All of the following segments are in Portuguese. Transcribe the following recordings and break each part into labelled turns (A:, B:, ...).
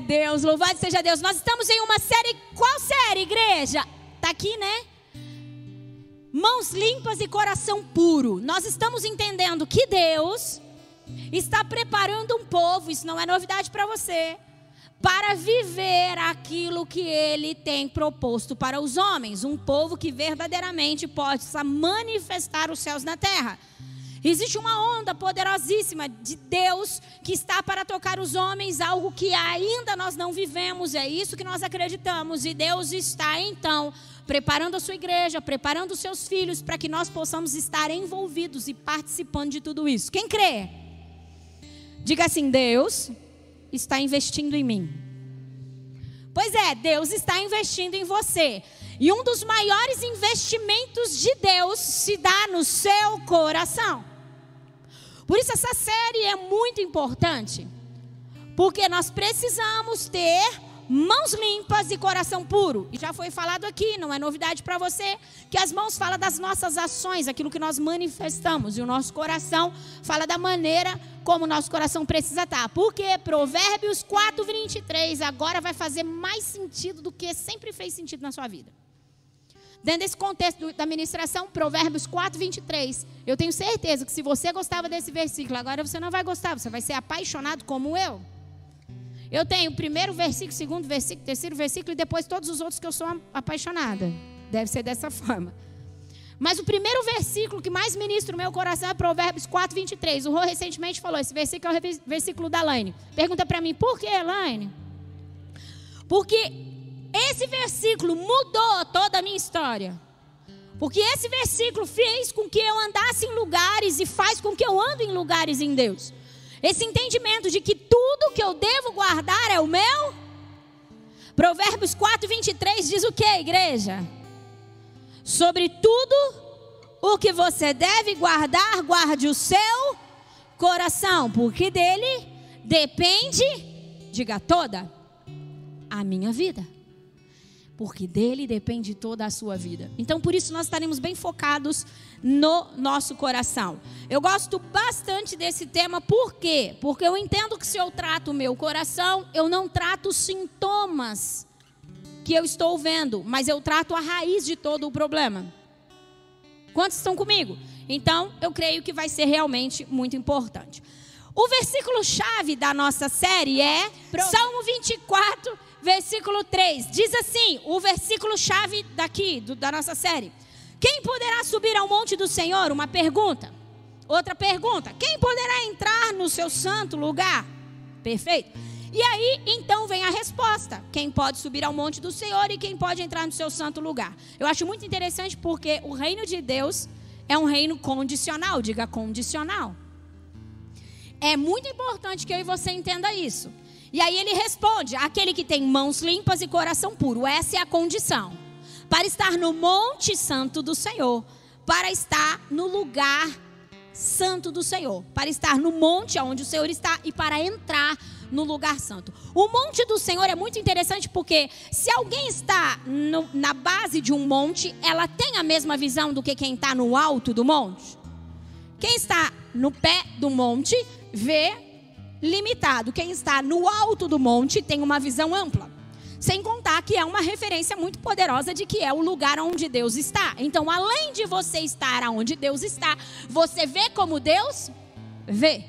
A: Deus, louvado seja Deus. Nós estamos em uma série, qual série, igreja? Tá aqui, né? Mãos limpas e coração puro. Nós estamos entendendo que Deus está preparando um povo, isso não é novidade para você, para viver aquilo que ele tem proposto para os homens, um povo que verdadeiramente possa manifestar os céus na terra. Existe uma onda poderosíssima de Deus que está para tocar os homens, algo que ainda nós não vivemos, é isso que nós acreditamos. E Deus está então preparando a sua igreja, preparando os seus filhos para que nós possamos estar envolvidos e participando de tudo isso. Quem crê? Diga assim: Deus está investindo em mim. Pois é, Deus está investindo em você. E um dos maiores investimentos de Deus se dá no seu coração. Por isso essa série é muito importante. Porque nós precisamos ter mãos limpas e coração puro. E já foi falado aqui, não é novidade para você, que as mãos falam das nossas ações, aquilo que nós manifestamos, e o nosso coração fala da maneira como o nosso coração precisa estar. Porque Provérbios 4, 23 agora vai fazer mais sentido do que sempre fez sentido na sua vida. Dentro desse contexto da ministração, Provérbios 4, 23, eu tenho certeza que se você gostava desse versículo, agora você não vai gostar, você vai ser apaixonado como eu. Eu tenho o primeiro versículo, segundo versículo, terceiro versículo e depois todos os outros que eu sou apaixonada. Deve ser dessa forma. Mas o primeiro versículo que mais ministra o meu coração é Provérbios 4, 23. O Rô recentemente falou: esse versículo é o versículo da Laine. Pergunta para mim, por que, Laine? Porque esse versículo mudou toda a minha história. Porque esse versículo fez com que eu andasse em lugares e faz com que eu ande em lugares em Deus. Esse entendimento de que tudo que eu devo guardar é o meu. Provérbios 4, 23 diz o que, igreja? Sobre tudo o que você deve guardar, guarde o seu coração, porque dele depende, diga toda, a minha vida porque dele depende toda a sua vida. Então, por isso, nós estaremos bem focados no nosso coração. Eu gosto bastante desse tema, por quê? Porque eu entendo que se eu trato o meu coração, eu não trato os sintomas que eu estou vendo, mas eu trato a raiz de todo o problema. Quantos estão comigo? Então, eu creio que vai ser realmente muito importante. O versículo chave da nossa série é. Salmo 24 versículo 3. Diz assim: o versículo chave daqui, do, da nossa série. Quem poderá subir ao monte do Senhor? Uma pergunta. Outra pergunta: quem poderá entrar no seu santo lugar? Perfeito. E aí, então vem a resposta: quem pode subir ao monte do Senhor e quem pode entrar no seu santo lugar? Eu acho muito interessante porque o reino de Deus é um reino condicional, diga condicional. É muito importante que eu e você entenda isso. E aí ele responde: aquele que tem mãos limpas e coração puro. Essa é a condição. Para estar no Monte Santo do Senhor. Para estar no lugar santo do Senhor. Para estar no monte onde o Senhor está e para entrar no lugar santo. O monte do Senhor é muito interessante porque se alguém está no, na base de um monte, ela tem a mesma visão do que quem está no alto do monte. Quem está no pé do monte vê limitado. Quem está no alto do monte tem uma visão ampla. Sem contar que é uma referência muito poderosa de que é o lugar onde Deus está. Então, além de você estar onde Deus está, você vê como Deus vê.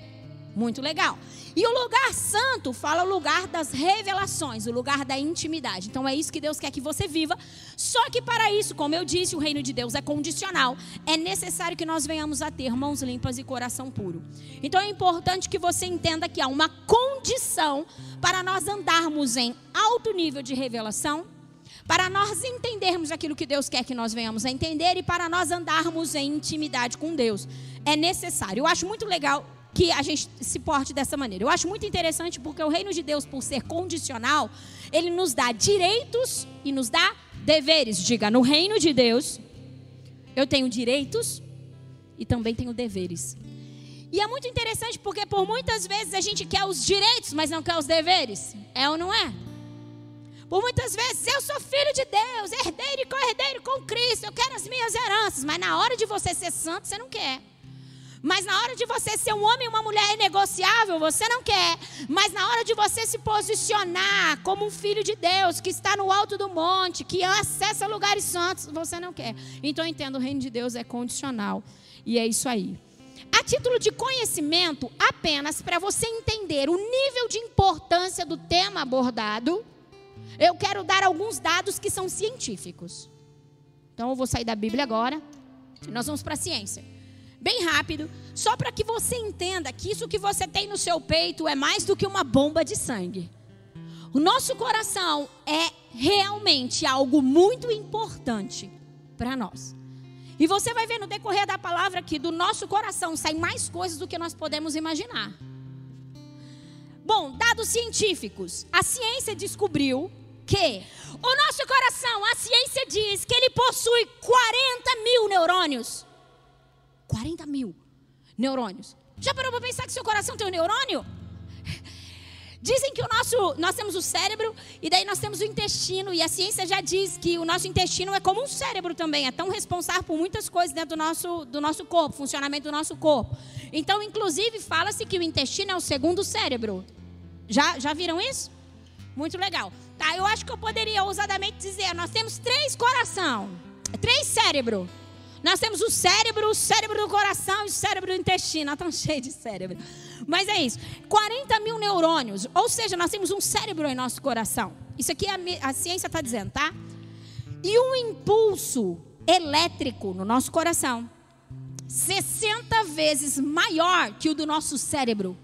A: Muito legal. E o lugar santo fala o lugar das revelações, o lugar da intimidade. Então é isso que Deus quer que você viva. Só que para isso, como eu disse, o reino de Deus é condicional. É necessário que nós venhamos a ter mãos limpas e coração puro. Então é importante que você entenda que há uma condição para nós andarmos em alto nível de revelação, para nós entendermos aquilo que Deus quer que nós venhamos a entender e para nós andarmos em intimidade com Deus. É necessário. Eu acho muito legal que a gente se porte dessa maneira. Eu acho muito interessante porque o reino de Deus, por ser condicional, ele nos dá direitos e nos dá deveres. Diga, no reino de Deus, eu tenho direitos e também tenho deveres. E é muito interessante porque por muitas vezes a gente quer os direitos, mas não quer os deveres. É ou não é? Por muitas vezes, eu sou filho de Deus, herdeiro e co-herdeiro com Cristo, eu quero as minhas heranças, mas na hora de você ser santo, você não quer. Mas na hora de você ser um homem e uma mulher inegociável, você não quer. Mas na hora de você se posicionar como um filho de Deus, que está no alto do monte, que acessa lugares santos, você não quer. Então entendo, o reino de Deus é condicional. E é isso aí. A título de conhecimento, apenas para você entender o nível de importância do tema abordado, eu quero dar alguns dados que são científicos. Então eu vou sair da Bíblia agora. Nós vamos para a ciência. Bem rápido, só para que você entenda que isso que você tem no seu peito é mais do que uma bomba de sangue. O nosso coração é realmente algo muito importante para nós. E você vai ver no decorrer da palavra que do nosso coração saem mais coisas do que nós podemos imaginar. Bom, dados científicos. A ciência descobriu que o nosso coração, a ciência diz que ele possui 40 mil neurônios. 40 mil neurônios. Já parou para pensar que seu coração tem um neurônio? Dizem que o nosso, nós temos o cérebro e daí nós temos o intestino e a ciência já diz que o nosso intestino é como um cérebro também, é tão responsável por muitas coisas dentro do nosso, do nosso corpo, funcionamento do nosso corpo. Então, inclusive, fala-se que o intestino é o segundo cérebro. Já, já viram isso? Muito legal. Tá, eu acho que eu poderia ousadamente dizer, nós temos três coração, três cérebro. Nós temos o cérebro, o cérebro do coração e o cérebro do intestino. Está tão cheio de cérebro. Mas é isso. 40 mil neurônios. Ou seja, nós temos um cérebro em nosso coração. Isso aqui a, a ciência está dizendo, tá? E um impulso elétrico no nosso coração. 60 vezes maior que o do nosso cérebro.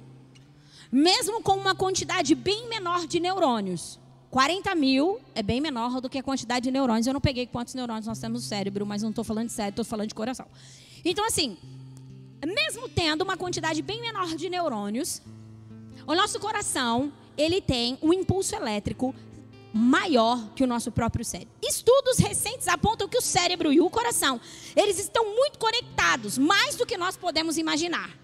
A: Mesmo com uma quantidade bem menor de neurônios. 40 mil é bem menor do que a quantidade de neurônios. Eu não peguei quantos neurônios nós temos no cérebro, mas não estou falando de cérebro, estou falando de coração. Então, assim, mesmo tendo uma quantidade bem menor de neurônios, o nosso coração, ele tem um impulso elétrico maior que o nosso próprio cérebro. Estudos recentes apontam que o cérebro e o coração, eles estão muito conectados, mais do que nós podemos imaginar.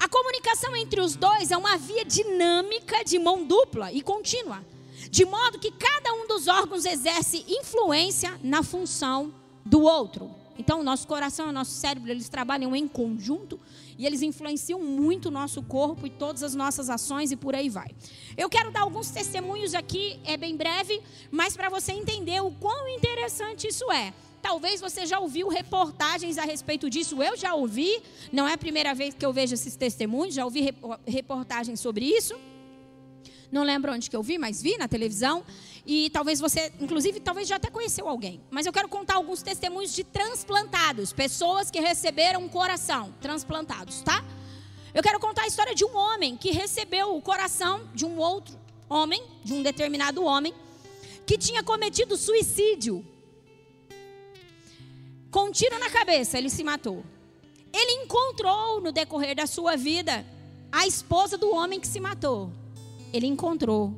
A: A comunicação entre os dois é uma via dinâmica de mão dupla e contínua de modo que cada um dos órgãos exerce influência na função do outro. Então, o nosso coração e o nosso cérebro, eles trabalham em conjunto e eles influenciam muito o nosso corpo e todas as nossas ações e por aí vai. Eu quero dar alguns testemunhos aqui, é bem breve, mas para você entender o quão interessante isso é. Talvez você já ouviu reportagens a respeito disso. Eu já ouvi, não é a primeira vez que eu vejo esses testemunhos, já ouvi reportagens sobre isso. Não lembro onde que eu vi, mas vi na televisão. E talvez você, inclusive, talvez já até conheceu alguém. Mas eu quero contar alguns testemunhos de transplantados, pessoas que receberam um coração transplantados, tá? Eu quero contar a história de um homem que recebeu o coração de um outro homem, de um determinado homem, que tinha cometido suicídio. Com um tiro na cabeça, ele se matou. Ele encontrou no decorrer da sua vida a esposa do homem que se matou ele encontrou,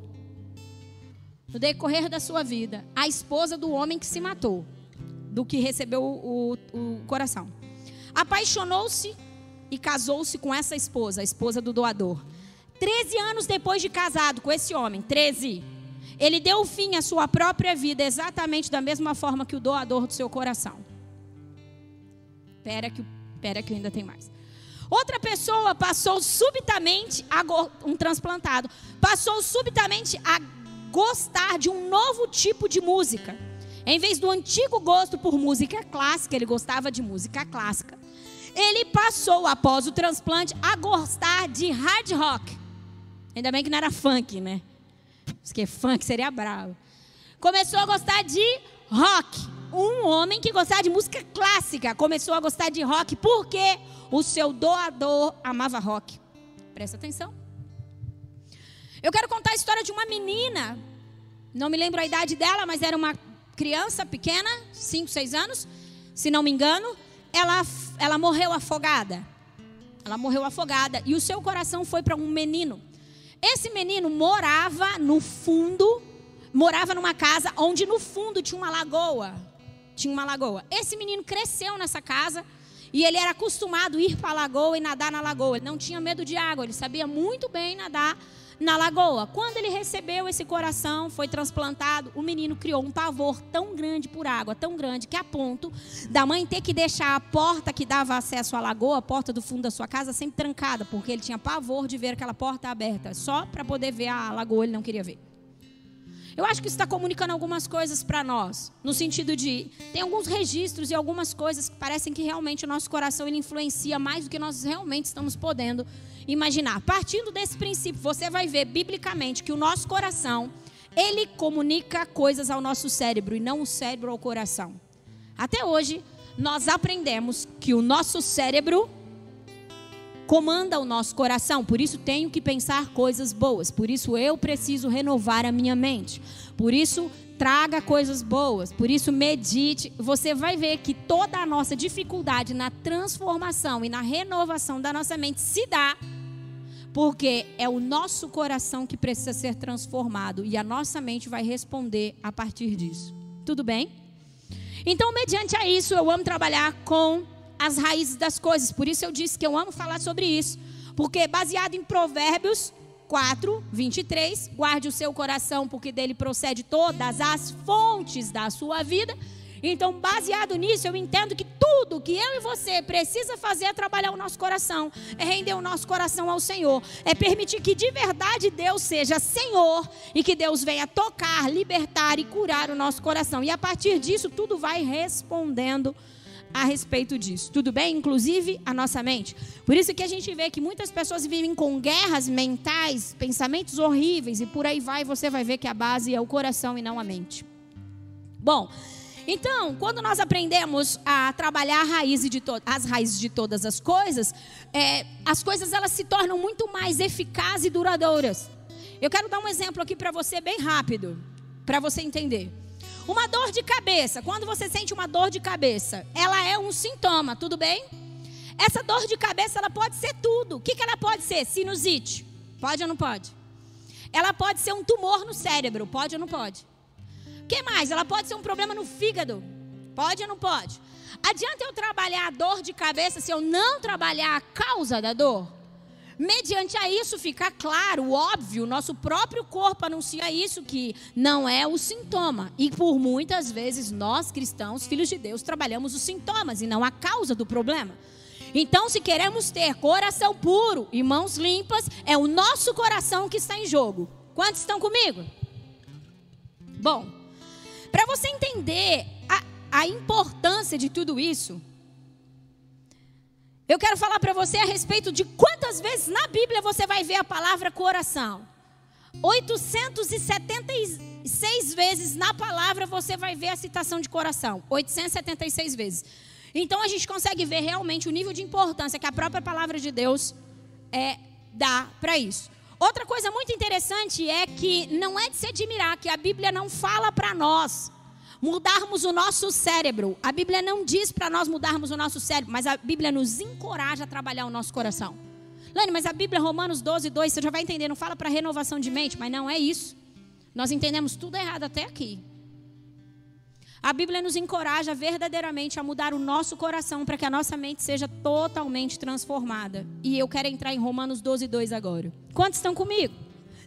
A: no decorrer da sua vida, a esposa do homem que se matou, do que recebeu o, o, coração. Apaixonou-se e casou-se com essa esposa, a esposa do doador. Treze anos depois de casado com esse homem, treze, ele deu fim à sua própria vida exatamente da mesma forma que o doador do seu coração. Espera que, que ainda tem mais. Outra pessoa passou subitamente a um transplantado passou subitamente a gostar de um novo tipo de música. Em vez do antigo gosto por música clássica, ele gostava de música clássica. Ele passou após o transplante a gostar de hard rock. Ainda bem que não era funk, né? Porque funk seria bravo. Começou a gostar de rock. Um homem que gostava de música clássica começou a gostar de rock porque o seu doador amava rock. Presta atenção. Eu quero contar a história de uma menina. Não me lembro a idade dela, mas era uma criança pequena, 5, 6 anos, se não me engano. Ela, ela morreu afogada. Ela morreu afogada e o seu coração foi para um menino. Esse menino morava no fundo, morava numa casa onde no fundo tinha uma lagoa. Tinha uma lagoa. Esse menino cresceu nessa casa e ele era acostumado a ir para a lagoa e nadar na lagoa. Ele não tinha medo de água, ele sabia muito bem nadar na lagoa. Quando ele recebeu esse coração, foi transplantado, o menino criou um pavor tão grande por água, tão grande, que a ponto da mãe ter que deixar a porta que dava acesso à lagoa, a porta do fundo da sua casa, sempre trancada, porque ele tinha pavor de ver aquela porta aberta. Só para poder ver a lagoa, ele não queria ver. Eu acho que está comunicando algumas coisas para nós, no sentido de tem alguns registros e algumas coisas que parecem que realmente o nosso coração ele influencia mais do que nós realmente estamos podendo imaginar. Partindo desse princípio, você vai ver biblicamente que o nosso coração ele comunica coisas ao nosso cérebro e não o cérebro ao coração. Até hoje nós aprendemos que o nosso cérebro comanda o nosso coração. Por isso tenho que pensar coisas boas. Por isso eu preciso renovar a minha mente. Por isso traga coisas boas. Por isso medite. Você vai ver que toda a nossa dificuldade na transformação e na renovação da nossa mente se dá porque é o nosso coração que precisa ser transformado e a nossa mente vai responder a partir disso. Tudo bem? Então, mediante a isso, eu amo trabalhar com as raízes das coisas. Por isso eu disse que eu amo falar sobre isso. Porque baseado em Provérbios 4, 23, guarde o seu coração, porque dele procede todas as fontes da sua vida. Então, baseado nisso, eu entendo que tudo que eu e você precisa fazer é trabalhar o nosso coração, é render o nosso coração ao Senhor, é permitir que de verdade Deus seja Senhor e que Deus venha tocar, libertar e curar o nosso coração. E a partir disso, tudo vai respondendo a respeito disso. Tudo bem? Inclusive a nossa mente. Por isso que a gente vê que muitas pessoas vivem com guerras mentais, pensamentos horríveis e por aí vai, você vai ver que a base é o coração e não a mente. Bom, então, quando nós aprendemos a trabalhar a raiz de as raízes de todas as coisas, é, as coisas elas se tornam muito mais eficazes e duradouras. Eu quero dar um exemplo aqui para você bem rápido, para você entender. Uma dor de cabeça, quando você sente uma dor de cabeça, ela é um sintoma, tudo bem? Essa dor de cabeça, ela pode ser tudo. O que, que ela pode ser? Sinusite. Pode ou não pode? Ela pode ser um tumor no cérebro. Pode ou não pode? O que mais? Ela pode ser um problema no fígado. Pode ou não pode? Adianta eu trabalhar a dor de cabeça se eu não trabalhar a causa da dor? Mediante a isso fica claro, óbvio, nosso próprio corpo anuncia isso que não é o sintoma. E por muitas vezes nós cristãos, filhos de Deus, trabalhamos os sintomas e não a causa do problema. Então, se queremos ter coração puro e mãos limpas, é o nosso coração que está em jogo. Quantos estão comigo? Bom, para você entender a, a importância de tudo isso, eu quero falar para você a respeito de quantas vezes na Bíblia você vai ver a palavra coração. 876 vezes na palavra você vai ver a citação de coração. 876 vezes. Então a gente consegue ver realmente o nível de importância que a própria palavra de Deus é, dá para isso. Outra coisa muito interessante é que não é de se admirar que a Bíblia não fala para nós mudarmos o nosso cérebro. A Bíblia não diz para nós mudarmos o nosso cérebro, mas a Bíblia nos encoraja a trabalhar o nosso coração. Lani, mas a Bíblia, Romanos 12, 2, você já vai entender, não fala para renovação de mente, mas não é isso. Nós entendemos tudo errado até aqui. A Bíblia nos encoraja verdadeiramente a mudar o nosso coração para que a nossa mente seja totalmente transformada. E eu quero entrar em Romanos 12, 2 agora. Quantos estão comigo?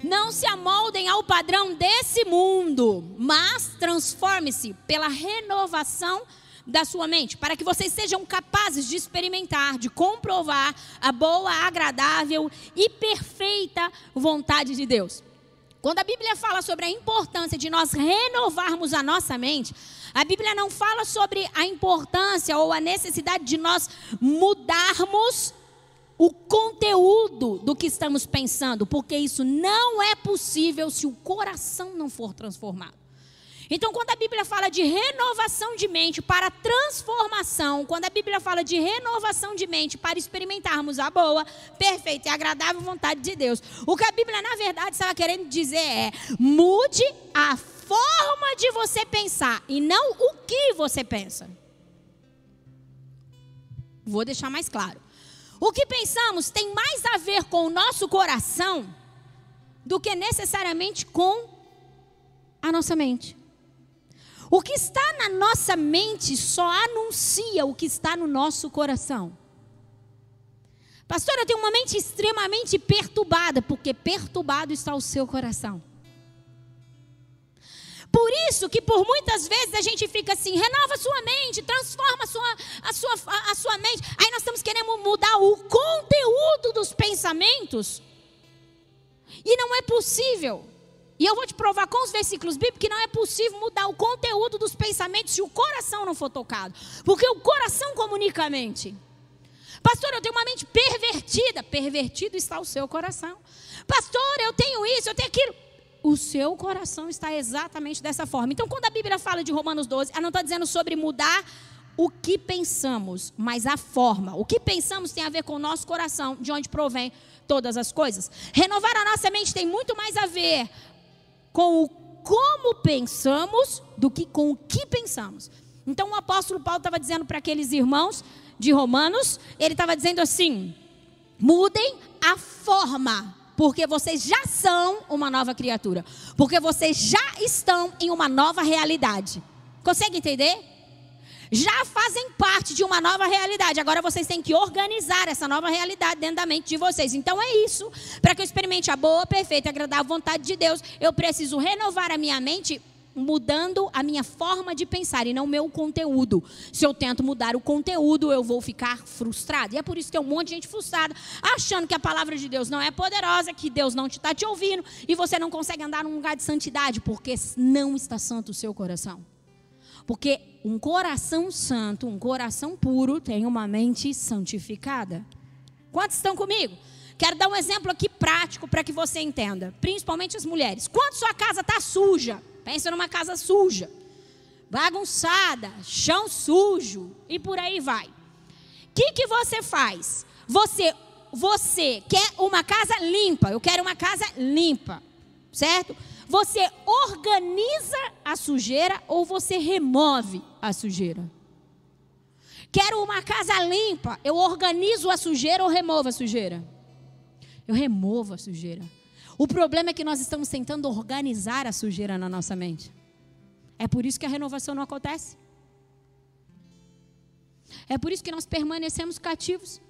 A: Não se amoldem ao padrão desse mundo, mas transforme-se pela renovação da sua mente, para que vocês sejam capazes de experimentar, de comprovar a boa, agradável e perfeita vontade de Deus. Quando a Bíblia fala sobre a importância de nós renovarmos a nossa mente, a Bíblia não fala sobre a importância ou a necessidade de nós mudarmos o conteúdo do que estamos pensando, porque isso não é possível se o coração não for transformado. Então, quando a Bíblia fala de renovação de mente para transformação, quando a Bíblia fala de renovação de mente para experimentarmos a boa, perfeita e agradável vontade de Deus, o que a Bíblia, na verdade, estava querendo dizer é: mude a forma de você pensar e não o que você pensa. Vou deixar mais claro. O que pensamos tem mais a ver com o nosso coração do que necessariamente com a nossa mente. O que está na nossa mente só anuncia o que está no nosso coração. Pastor, eu tenho uma mente extremamente perturbada, porque perturbado está o seu coração. Por isso que por muitas vezes a gente fica assim, renova sua mente, transforma a sua, a sua, a sua mente. Aí nós estamos querendo mudar o conteúdo dos pensamentos. E não é possível. E eu vou te provar com os versículos bíblicos que não é possível mudar o conteúdo dos pensamentos se o coração não for tocado. Porque o coração comunica a mente. Pastor, eu tenho uma mente pervertida. Pervertido está o seu coração. Pastor, eu tenho isso, eu tenho aquilo o seu coração está exatamente dessa forma. Então, quando a Bíblia fala de Romanos 12, ela não está dizendo sobre mudar o que pensamos, mas a forma. O que pensamos tem a ver com o nosso coração, de onde provém todas as coisas. Renovar a nossa mente tem muito mais a ver com o como pensamos do que com o que pensamos. Então, o apóstolo Paulo estava dizendo para aqueles irmãos de Romanos, ele estava dizendo assim: mudem a forma porque vocês já são uma nova criatura. Porque vocês já estão em uma nova realidade. Consegue entender? Já fazem parte de uma nova realidade. Agora vocês têm que organizar essa nova realidade dentro da mente de vocês. Então é isso. Para que eu experimente a boa, perfeita e agradável vontade de Deus, eu preciso renovar a minha mente mudando a minha forma de pensar e não o meu conteúdo. Se eu tento mudar o conteúdo, eu vou ficar frustrado. E é por isso que tem um monte de gente frustrada, achando que a palavra de Deus não é poderosa, que Deus não está te, te ouvindo e você não consegue andar num lugar de santidade, porque não está santo o seu coração. Porque um coração santo, um coração puro, tem uma mente santificada. Quantos estão comigo? Quero dar um exemplo aqui prático para que você entenda, principalmente as mulheres. Quando sua casa está suja, Pensa numa casa suja, bagunçada, chão sujo e por aí vai. O que, que você faz? Você, você quer uma casa limpa. Eu quero uma casa limpa, certo? Você organiza a sujeira ou você remove a sujeira? Quero uma casa limpa. Eu organizo a sujeira ou removo a sujeira? Eu removo a sujeira. O problema é que nós estamos tentando organizar a sujeira na nossa mente. É por isso que a renovação não acontece. É por isso que nós permanecemos cativos.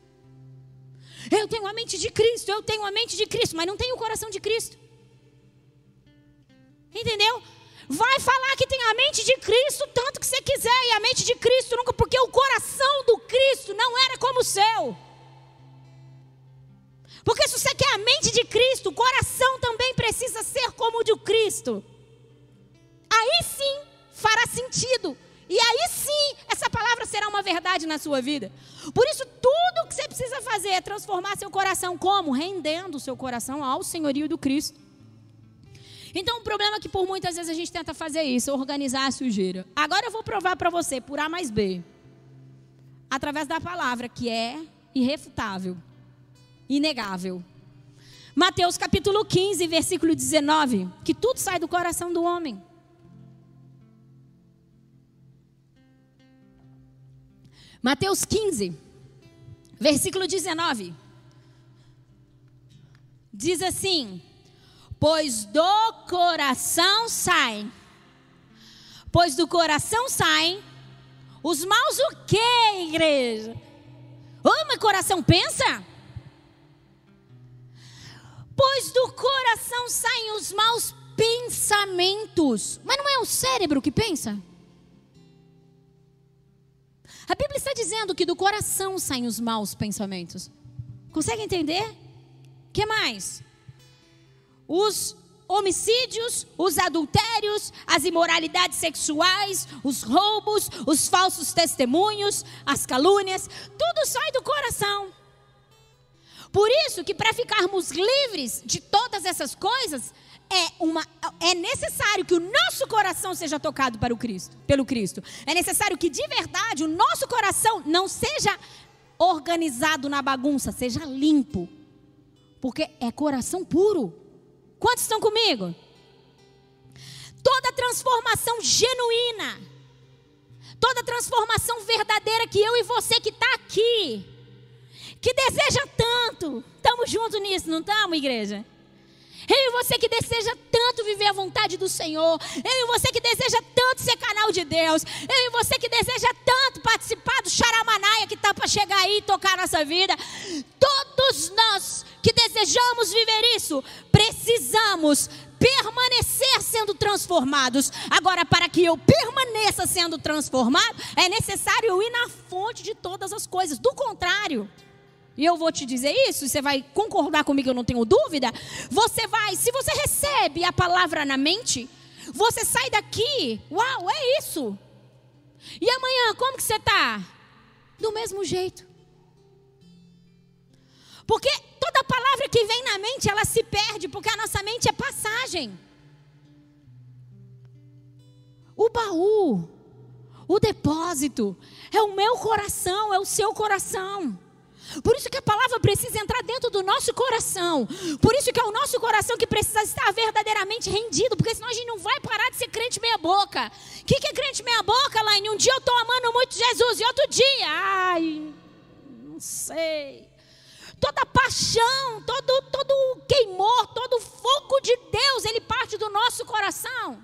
A: Eu tenho a mente de Cristo, eu tenho a mente de Cristo, mas não tenho o coração de Cristo. Entendeu? Vai falar que tem a mente de Cristo tanto que você quiser, e a mente de Cristo nunca, porque o coração do Cristo não era como o seu. Porque se você quer a mente de Cristo, o coração também precisa ser como o de Cristo. Aí sim fará sentido. E aí sim, essa palavra será uma verdade na sua vida. Por isso, tudo que você precisa fazer é transformar seu coração como? Rendendo o seu coração ao senhorio do Cristo. Então, o problema é que por muitas vezes a gente tenta fazer isso, organizar a sujeira. Agora eu vou provar para você, por A mais B. Através da palavra, que é irrefutável inegável. Mateus capítulo 15, versículo 19, que tudo sai do coração do homem. Mateus 15, versículo 19. Diz assim: Pois do coração saem, pois do coração saem os maus o que, igreja? Ô, meu coração pensa? Pois do coração saem os maus pensamentos. Mas não é o cérebro que pensa? A Bíblia está dizendo que do coração saem os maus pensamentos. Consegue entender? que mais? Os homicídios, os adultérios, as imoralidades sexuais, os roubos, os falsos testemunhos, as calúnias, tudo sai do coração. Por isso que para ficarmos livres de todas essas coisas, é, uma, é necessário que o nosso coração seja tocado para o Cristo, pelo Cristo. É necessário que de verdade o nosso coração não seja organizado na bagunça, seja limpo. Porque é coração puro. Quantos estão comigo? Toda transformação genuína, toda transformação verdadeira que eu e você que está aqui, que deseja tanto. Estamos juntos nisso, não estamos, igreja? Eu e você que deseja tanto viver a vontade do Senhor. Eu e você que deseja tanto ser canal de Deus. Eu e você que deseja tanto participar do Charamanaia que está para chegar aí e tocar a nossa vida. Todos nós que desejamos viver isso, precisamos permanecer sendo transformados. Agora, para que eu permaneça sendo transformado, é necessário eu ir na fonte de todas as coisas. Do contrário, e eu vou te dizer isso, você vai concordar comigo, eu não tenho dúvida. Você vai, se você recebe a palavra na mente, você sai daqui, uau, é isso. E amanhã, como que você está? Do mesmo jeito. Porque toda palavra que vem na mente, ela se perde, porque a nossa mente é passagem. O baú, o depósito, é o meu coração, é o seu coração. Por isso que a palavra precisa entrar dentro do nosso coração. Por isso que é o nosso coração que precisa estar verdadeiramente rendido, porque senão a gente não vai parar de ser crente meia boca. O que, que é crente meia boca, Laine? Um dia eu estou amando muito Jesus e outro dia, ai, não sei. Toda paixão, todo, todo queimor, todo fogo de Deus, ele parte do nosso coração.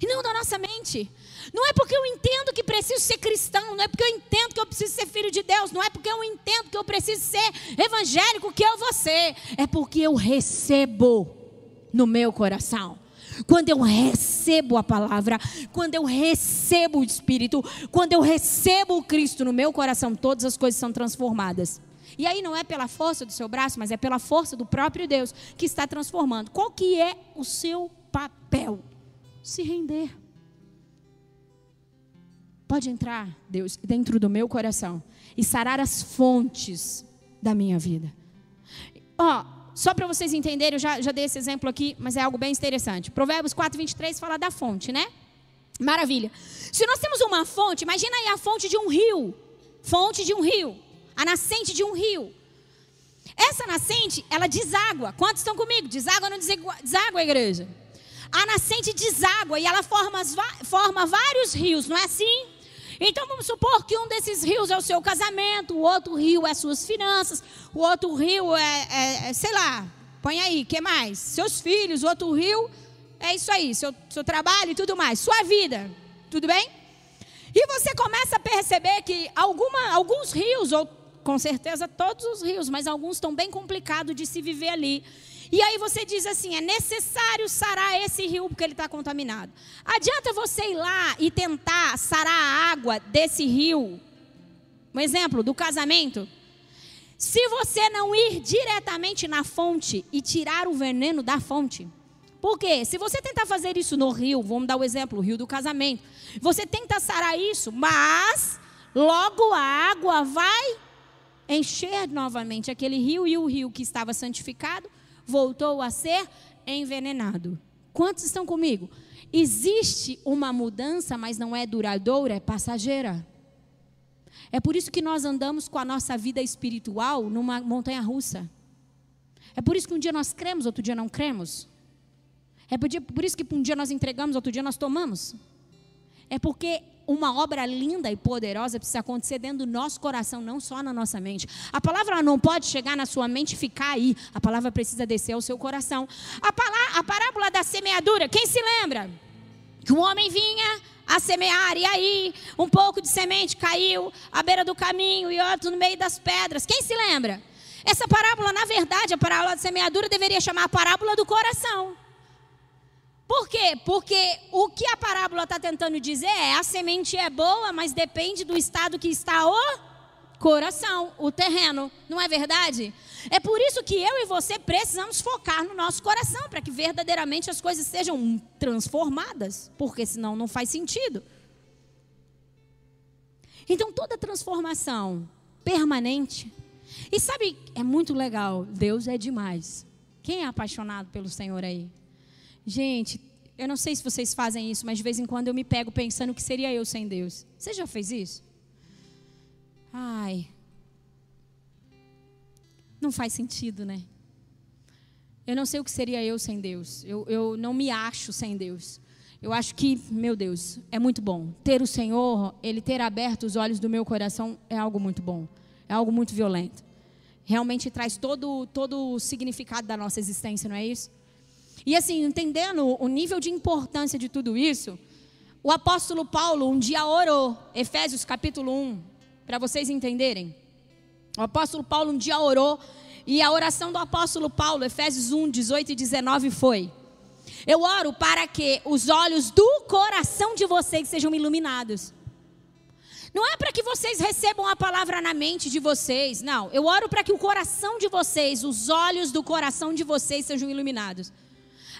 A: E não da nossa mente. Não é porque eu entendo que preciso ser cristão, não é porque eu entendo que eu preciso ser filho de Deus, não é porque eu entendo que eu preciso ser evangélico que eu vou ser, é porque eu recebo no meu coração. Quando eu recebo a palavra, quando eu recebo o Espírito, quando eu recebo o Cristo no meu coração, todas as coisas são transformadas. E aí não é pela força do seu braço, mas é pela força do próprio Deus que está transformando. Qual que é o seu papel? Se render. Pode entrar, Deus, dentro do meu coração e sarar as fontes da minha vida. Ó, só para vocês entenderem, eu já, já dei esse exemplo aqui, mas é algo bem interessante. Provérbios 4, 23 fala da fonte, né? Maravilha. Se nós temos uma fonte, imagina aí a fonte de um rio. Fonte de um rio. A nascente de um rio. Essa nascente, ela deságua. Quantos estão comigo? Deságua ou não deságua, igreja? A nascente deságua e ela forma, forma vários rios, não é assim? Então vamos supor que um desses rios é o seu casamento, o outro rio é suas finanças, o outro rio é, é, é sei lá, põe aí, que mais? Seus filhos, o outro rio é isso aí, seu, seu trabalho e tudo mais, sua vida, tudo bem? E você começa a perceber que alguma, alguns rios, ou com certeza todos os rios, mas alguns estão bem complicados de se viver ali. E aí você diz assim: é necessário sarar esse rio porque ele está contaminado. Adianta você ir lá e tentar sarar a água desse rio? Um exemplo do casamento. Se você não ir diretamente na fonte e tirar o veneno da fonte. Por quê? Se você tentar fazer isso no rio, vamos dar o exemplo, o rio do casamento. Você tenta sarar isso, mas logo a água vai encher novamente aquele rio e o rio que estava santificado voltou a ser envenenado. Quantos estão comigo? Existe uma mudança, mas não é duradoura, é passageira. É por isso que nós andamos com a nossa vida espiritual numa montanha russa. É por isso que um dia nós cremos, outro dia não cremos. É por isso que um dia nós entregamos, outro dia nós tomamos. É porque uma obra linda e poderosa precisa acontecer dentro do nosso coração, não só na nossa mente. A palavra não pode chegar na sua mente e ficar aí. A palavra precisa descer ao seu coração. A, a parábola da semeadura, quem se lembra? Que um homem vinha a semear, e aí um pouco de semente caiu à beira do caminho e outro no meio das pedras. Quem se lembra? Essa parábola, na verdade, a parábola da semeadura deveria chamar a parábola do coração. Por quê? Porque o que a parábola está tentando dizer é: a semente é boa, mas depende do estado que está o coração, o terreno. Não é verdade? É por isso que eu e você precisamos focar no nosso coração, para que verdadeiramente as coisas sejam transformadas, porque senão não faz sentido. Então, toda transformação permanente. E sabe, é muito legal, Deus é demais. Quem é apaixonado pelo Senhor aí? Gente, eu não sei se vocês fazem isso, mas de vez em quando eu me pego pensando o que seria eu sem Deus. Você já fez isso? Ai. Não faz sentido, né? Eu não sei o que seria eu sem Deus. Eu, eu não me acho sem Deus. Eu acho que, meu Deus, é muito bom. Ter o Senhor, Ele ter aberto os olhos do meu coração é algo muito bom. É algo muito violento. realmente traz todo, todo o significado da nossa existência, não é isso? E assim, entendendo o nível de importância de tudo isso, o apóstolo Paulo um dia orou, Efésios capítulo 1, para vocês entenderem. O apóstolo Paulo um dia orou, e a oração do apóstolo Paulo, Efésios 1, 18 e 19, foi: Eu oro para que os olhos do coração de vocês sejam iluminados. Não é para que vocês recebam a palavra na mente de vocês, não. Eu oro para que o coração de vocês, os olhos do coração de vocês sejam iluminados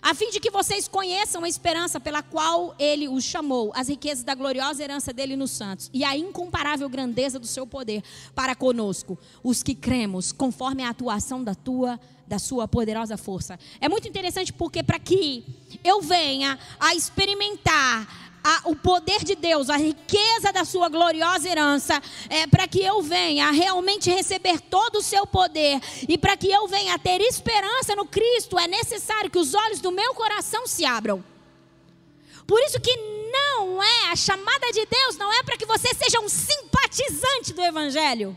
A: a fim de que vocês conheçam a esperança pela qual ele os chamou, as riquezas da gloriosa herança dele nos santos e a incomparável grandeza do seu poder para conosco, os que cremos, conforme a atuação da tua da sua poderosa força. É muito interessante porque para que eu venha a experimentar a, o poder de Deus, a riqueza da sua gloriosa herança, é, para que eu venha realmente receber todo o seu poder e para que eu venha a ter esperança no Cristo, é necessário que os olhos do meu coração se abram. Por isso que não é a chamada de Deus, não é para que você seja um simpatizante do Evangelho.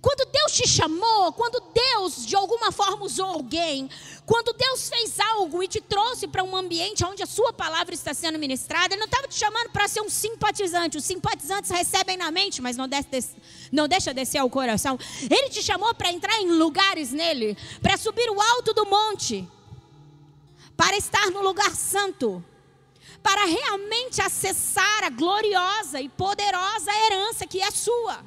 A: Quando Deus te chamou, quando Deus de alguma forma usou alguém, quando Deus fez algo e te trouxe para um ambiente onde a sua palavra está sendo ministrada, Ele não estava te chamando para ser um simpatizante. Os simpatizantes recebem na mente, mas não, desce, não deixa descer ao coração. Ele te chamou para entrar em lugares nele, para subir o alto do monte, para estar no lugar santo para realmente acessar a gloriosa e poderosa herança que é sua.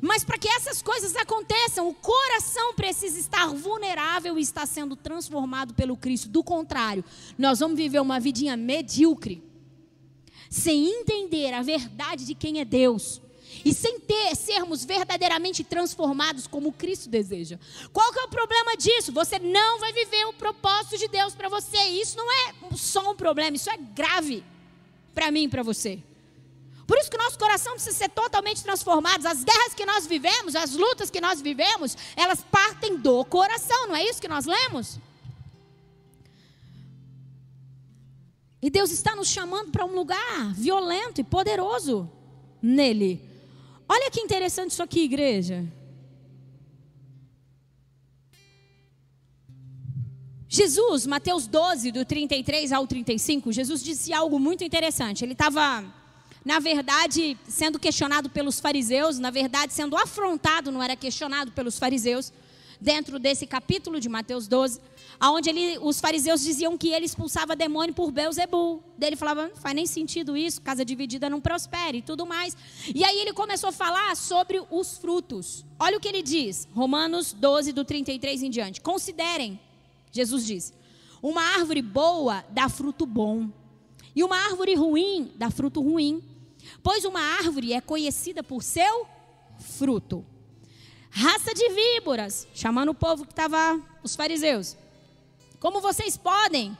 A: Mas para que essas coisas aconteçam, o coração precisa estar vulnerável e estar sendo transformado pelo Cristo. Do contrário, nós vamos viver uma vidinha medíocre, sem entender a verdade de quem é Deus. E sem ter, sermos verdadeiramente transformados como Cristo deseja. Qual que é o problema disso? Você não vai viver o propósito de Deus para você. Isso não é só um problema, isso é grave para mim e para você. Por isso que o nosso coração precisa ser totalmente transformado. As guerras que nós vivemos, as lutas que nós vivemos, elas partem do coração, não é isso que nós lemos? E Deus está nos chamando para um lugar violento e poderoso nele. Olha que interessante isso aqui, igreja. Jesus, Mateus 12, do 33 ao 35, Jesus disse algo muito interessante. Ele estava na verdade, sendo questionado pelos fariseus, na verdade, sendo afrontado, não era questionado pelos fariseus, dentro desse capítulo de Mateus 12, onde ele, os fariseus diziam que ele expulsava demônio por Beuzebu. Ele falava, não faz nem sentido isso, casa dividida não prospere e tudo mais. E aí ele começou a falar sobre os frutos. Olha o que ele diz, Romanos 12, do 33 em diante. Considerem, Jesus diz, uma árvore boa dá fruto bom, e uma árvore ruim dá fruto ruim. Pois uma árvore é conhecida por seu fruto. Raça de víboras, chamando o povo que estava, os fariseus. Como vocês podem,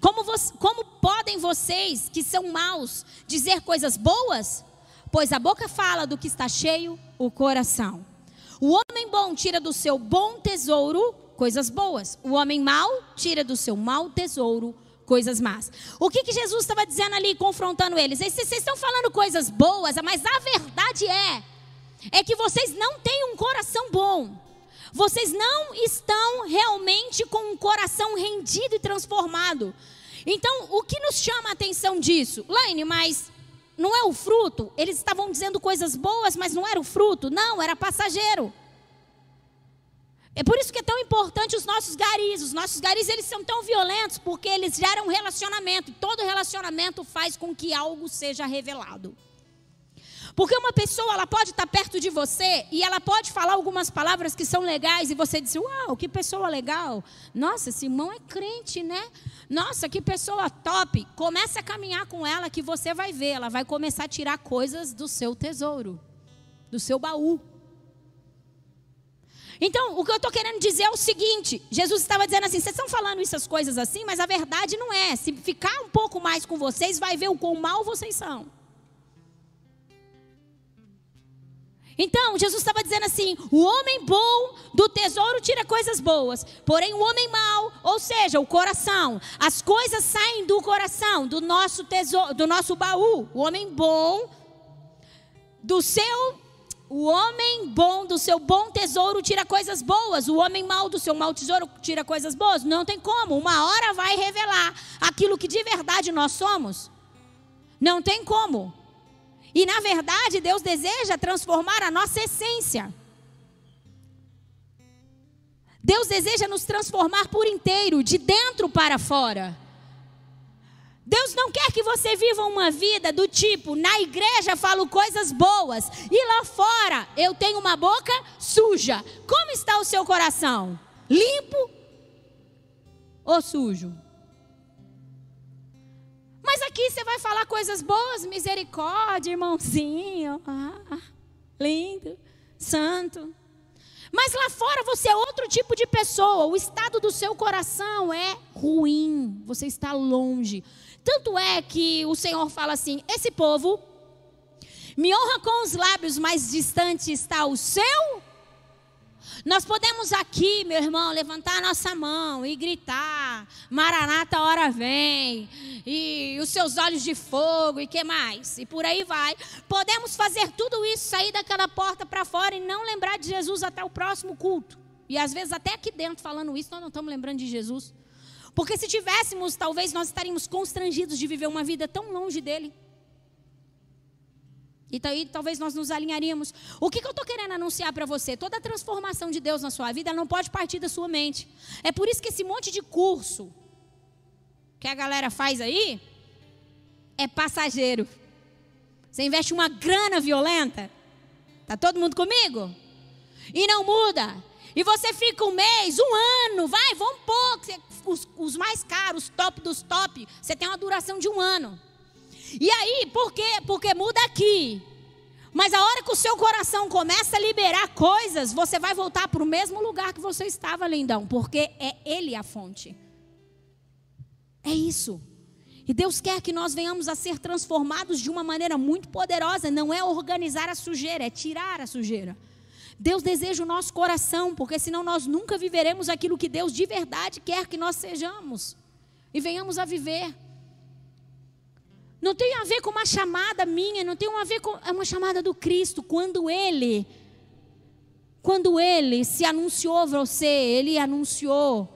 A: como, como podem vocês, que são maus, dizer coisas boas? Pois a boca fala do que está cheio o coração. O homem bom tira do seu bom tesouro coisas boas. O homem mau tira do seu mau tesouro coisas más. O que, que Jesus estava dizendo ali, confrontando eles? Vocês estão falando coisas boas, mas a verdade é, é que vocês não têm um coração bom. Vocês não estão realmente com um coração rendido e transformado. Então, o que nos chama a atenção disso? Laine, mas não é o fruto? Eles estavam dizendo coisas boas, mas não era o fruto? Não, era passageiro. É por isso que é tão importante os nossos garis. Os nossos garis eles são tão violentos porque eles geram relacionamento. E todo relacionamento faz com que algo seja revelado. Porque uma pessoa ela pode estar perto de você e ela pode falar algumas palavras que são legais e você diz: "Uau, que pessoa legal! Nossa, esse irmão é crente, né? Nossa, que pessoa top!" Comece a caminhar com ela que você vai ver, ela vai começar a tirar coisas do seu tesouro, do seu baú. Então, o que eu estou querendo dizer é o seguinte: Jesus estava dizendo assim, vocês estão falando essas coisas assim, mas a verdade não é. Se ficar um pouco mais com vocês, vai ver o quão mal vocês são. Então, Jesus estava dizendo assim: o homem bom do tesouro tira coisas boas, porém o homem mau, ou seja, o coração, as coisas saem do coração, do nosso tesouro, do nosso baú. O homem bom do seu o homem bom do seu bom tesouro tira coisas boas, o homem mau do seu mau tesouro tira coisas boas. Não tem como. Uma hora vai revelar aquilo que de verdade nós somos. Não tem como. E na verdade, Deus deseja transformar a nossa essência. Deus deseja nos transformar por inteiro, de dentro para fora. Deus não quer que você viva uma vida do tipo, na igreja falo coisas boas e lá fora eu tenho uma boca suja. Como está o seu coração? Limpo ou sujo? Mas aqui você vai falar coisas boas, misericórdia, irmãozinho, ah, lindo, santo. Mas lá fora você é outro tipo de pessoa. O estado do seu coração é ruim. Você está longe. Tanto é que o Senhor fala assim: esse povo me honra com os lábios, mas distante está o seu nós podemos aqui, meu irmão, levantar a nossa mão e gritar: Maranata, hora vem, e os seus olhos de fogo, e que mais? E por aí vai. Podemos fazer tudo isso, sair daquela porta para fora e não lembrar de Jesus até o próximo culto. E às vezes, até aqui dentro, falando isso, nós não estamos lembrando de Jesus. Porque se tivéssemos, talvez nós estaríamos constrangidos de viver uma vida tão longe dele. E daí talvez nós nos alinharíamos. O que, que eu estou querendo anunciar para você? Toda a transformação de Deus na sua vida não pode partir da sua mente. É por isso que esse monte de curso que a galera faz aí é passageiro. Você investe uma grana violenta. Tá todo mundo comigo? E não muda. E você fica um mês, um ano, vai, vamos pouco. Os, os mais caros, top dos top, você tem uma duração de um ano. E aí, por quê? Porque muda aqui. Mas a hora que o seu coração começa a liberar coisas, você vai voltar para o mesmo lugar que você estava, lindão, porque é Ele a fonte. É isso. E Deus quer que nós venhamos a ser transformados de uma maneira muito poderosa. Não é organizar a sujeira, é tirar a sujeira. Deus deseja o nosso coração, porque senão nós nunca viveremos aquilo que Deus de verdade quer que nós sejamos e venhamos a viver. Não tem a ver com uma chamada minha, não tem a ver com é uma chamada do Cristo. Quando ele, quando ele se anunciou a você, ele anunciou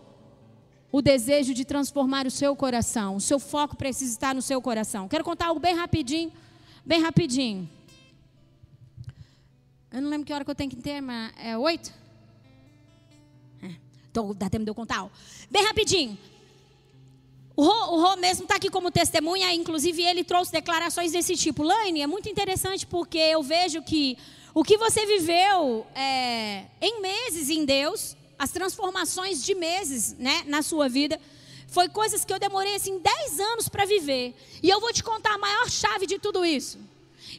A: o desejo de transformar o seu coração. O seu foco precisa estar no seu coração. Quero contar algo bem rapidinho, bem rapidinho. Eu não lembro que hora que eu tenho que ter, mas é oito? É, então dá tempo de eu contar. Bem rapidinho. O Rô, o Rô mesmo está aqui como testemunha, inclusive ele trouxe declarações desse tipo. Laine, é muito interessante porque eu vejo que o que você viveu é, em meses em Deus, as transformações de meses né, na sua vida, foi coisas que eu demorei assim 10 anos para viver. E eu vou te contar a maior chave de tudo isso.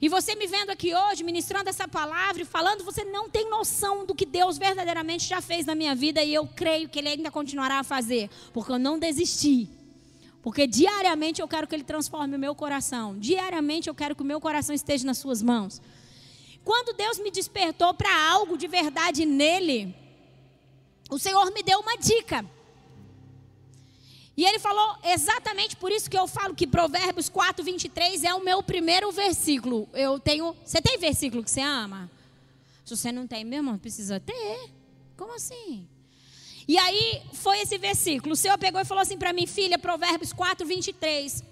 A: E você me vendo aqui hoje, ministrando essa palavra e falando, você não tem noção do que Deus verdadeiramente já fez na minha vida e eu creio que Ele ainda continuará a fazer, porque eu não desisti. Porque diariamente eu quero que Ele transforme o meu coração. Diariamente eu quero que o meu coração esteja nas Suas mãos. Quando Deus me despertou para algo de verdade nele, o Senhor me deu uma dica. E ele falou exatamente por isso que eu falo que Provérbios 4, 23 é o meu primeiro versículo. Eu tenho. Você tem versículo que você ama? Se você não tem, meu irmão, precisa ter. Como assim? E aí foi esse versículo. O Senhor pegou e falou assim para mim, filha, Provérbios 4, 23.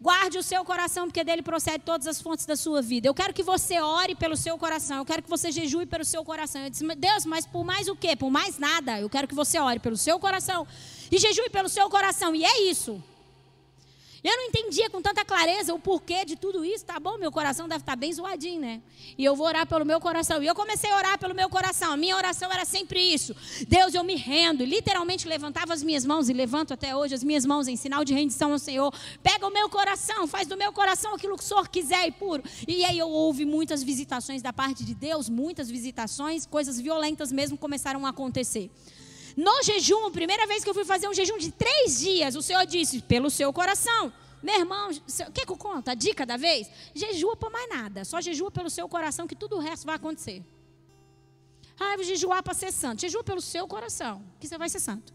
A: Guarde o seu coração, porque dele procede todas as fontes da sua vida. Eu quero que você ore pelo seu coração. Eu quero que você jejue pelo seu coração. Eu disse, Deus, mas por mais o quê? Por mais nada. Eu quero que você ore pelo seu coração e jejue pelo seu coração. E é isso. Eu não entendia com tanta clareza o porquê de tudo isso. Tá bom, meu coração deve estar tá bem zoadinho, né? E eu vou orar pelo meu coração. E eu comecei a orar pelo meu coração. A minha oração era sempre isso. Deus, eu me rendo. Literalmente levantava as minhas mãos e levanto até hoje as minhas mãos em sinal de rendição ao Senhor. Pega o meu coração, faz do meu coração aquilo que o Senhor quiser e puro. E aí eu ouvi muitas visitações da parte de Deus, muitas visitações, coisas violentas mesmo começaram a acontecer. No jejum, primeira vez que eu fui fazer um jejum de três dias, o Senhor disse: pelo seu coração. Meu irmão, quer que eu conte a dica da vez? Jejua por mais nada. Só jejua pelo seu coração que tudo o resto vai acontecer. Ah, eu vou jejuar para ser santo. Jejua pelo seu coração, que você vai ser santo.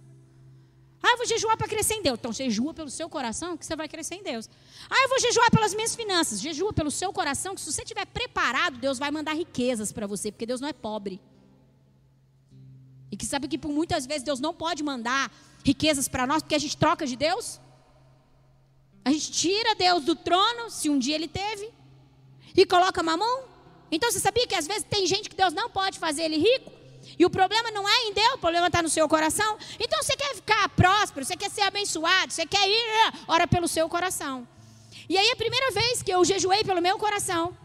A: Ah, eu vou jejuar para crescer em Deus. Então, jejua pelo seu coração que você vai crescer em Deus. Ah, eu vou jejuar pelas minhas finanças. Jejua pelo seu coração que se você estiver preparado, Deus vai mandar riquezas para você, porque Deus não é pobre. Que sabe que por muitas vezes Deus não pode mandar riquezas para nós porque a gente troca de Deus? A gente tira Deus do trono, se um dia ele teve, e coloca mamão. Então você sabia que às vezes tem gente que Deus não pode fazer ele rico? E o problema não é em Deus, o problema está no seu coração. Então você quer ficar próspero, você quer ser abençoado, você quer ir, é, ora pelo seu coração. E aí a primeira vez que eu jejuei pelo meu coração,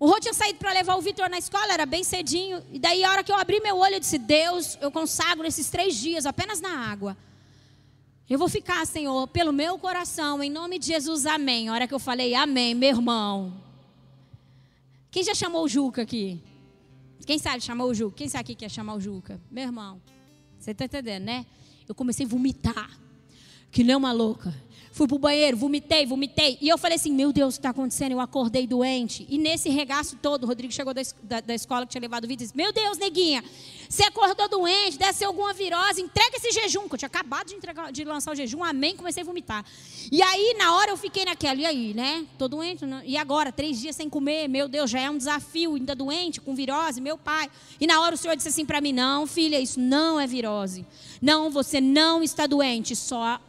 A: o Rô tinha saído para levar o Vitor na escola, era bem cedinho. E daí a hora que eu abri meu olho, eu disse, Deus, eu consagro esses três dias apenas na água. Eu vou ficar, Senhor, pelo meu coração, em nome de Jesus, amém. A hora que eu falei amém, meu irmão. Quem já chamou o Juca aqui? Quem sabe chamar o Juca? Quem sabe aqui quer chamar o Juca? Meu irmão. Você está entendendo, né? Eu comecei a vomitar. Que nem uma louca. Fui pro banheiro, vomitei, vomitei. E eu falei assim: Meu Deus, o que está acontecendo? Eu acordei doente. E nesse regaço todo, o Rodrigo chegou da, da, da escola que tinha levado o vídeo e disse: Meu Deus, neguinha, você acordou doente, deve ser alguma virose, entrega esse jejum. Que eu tinha acabado de, entregar, de lançar o jejum, amém, comecei a vomitar. E aí, na hora, eu fiquei naquela: E aí, né? Tô doente. Não? E agora, três dias sem comer, meu Deus, já é um desafio, ainda doente, com virose, meu pai. E na hora o Senhor disse assim para mim: Não, filha, isso não é virose. Não, você não está doente, só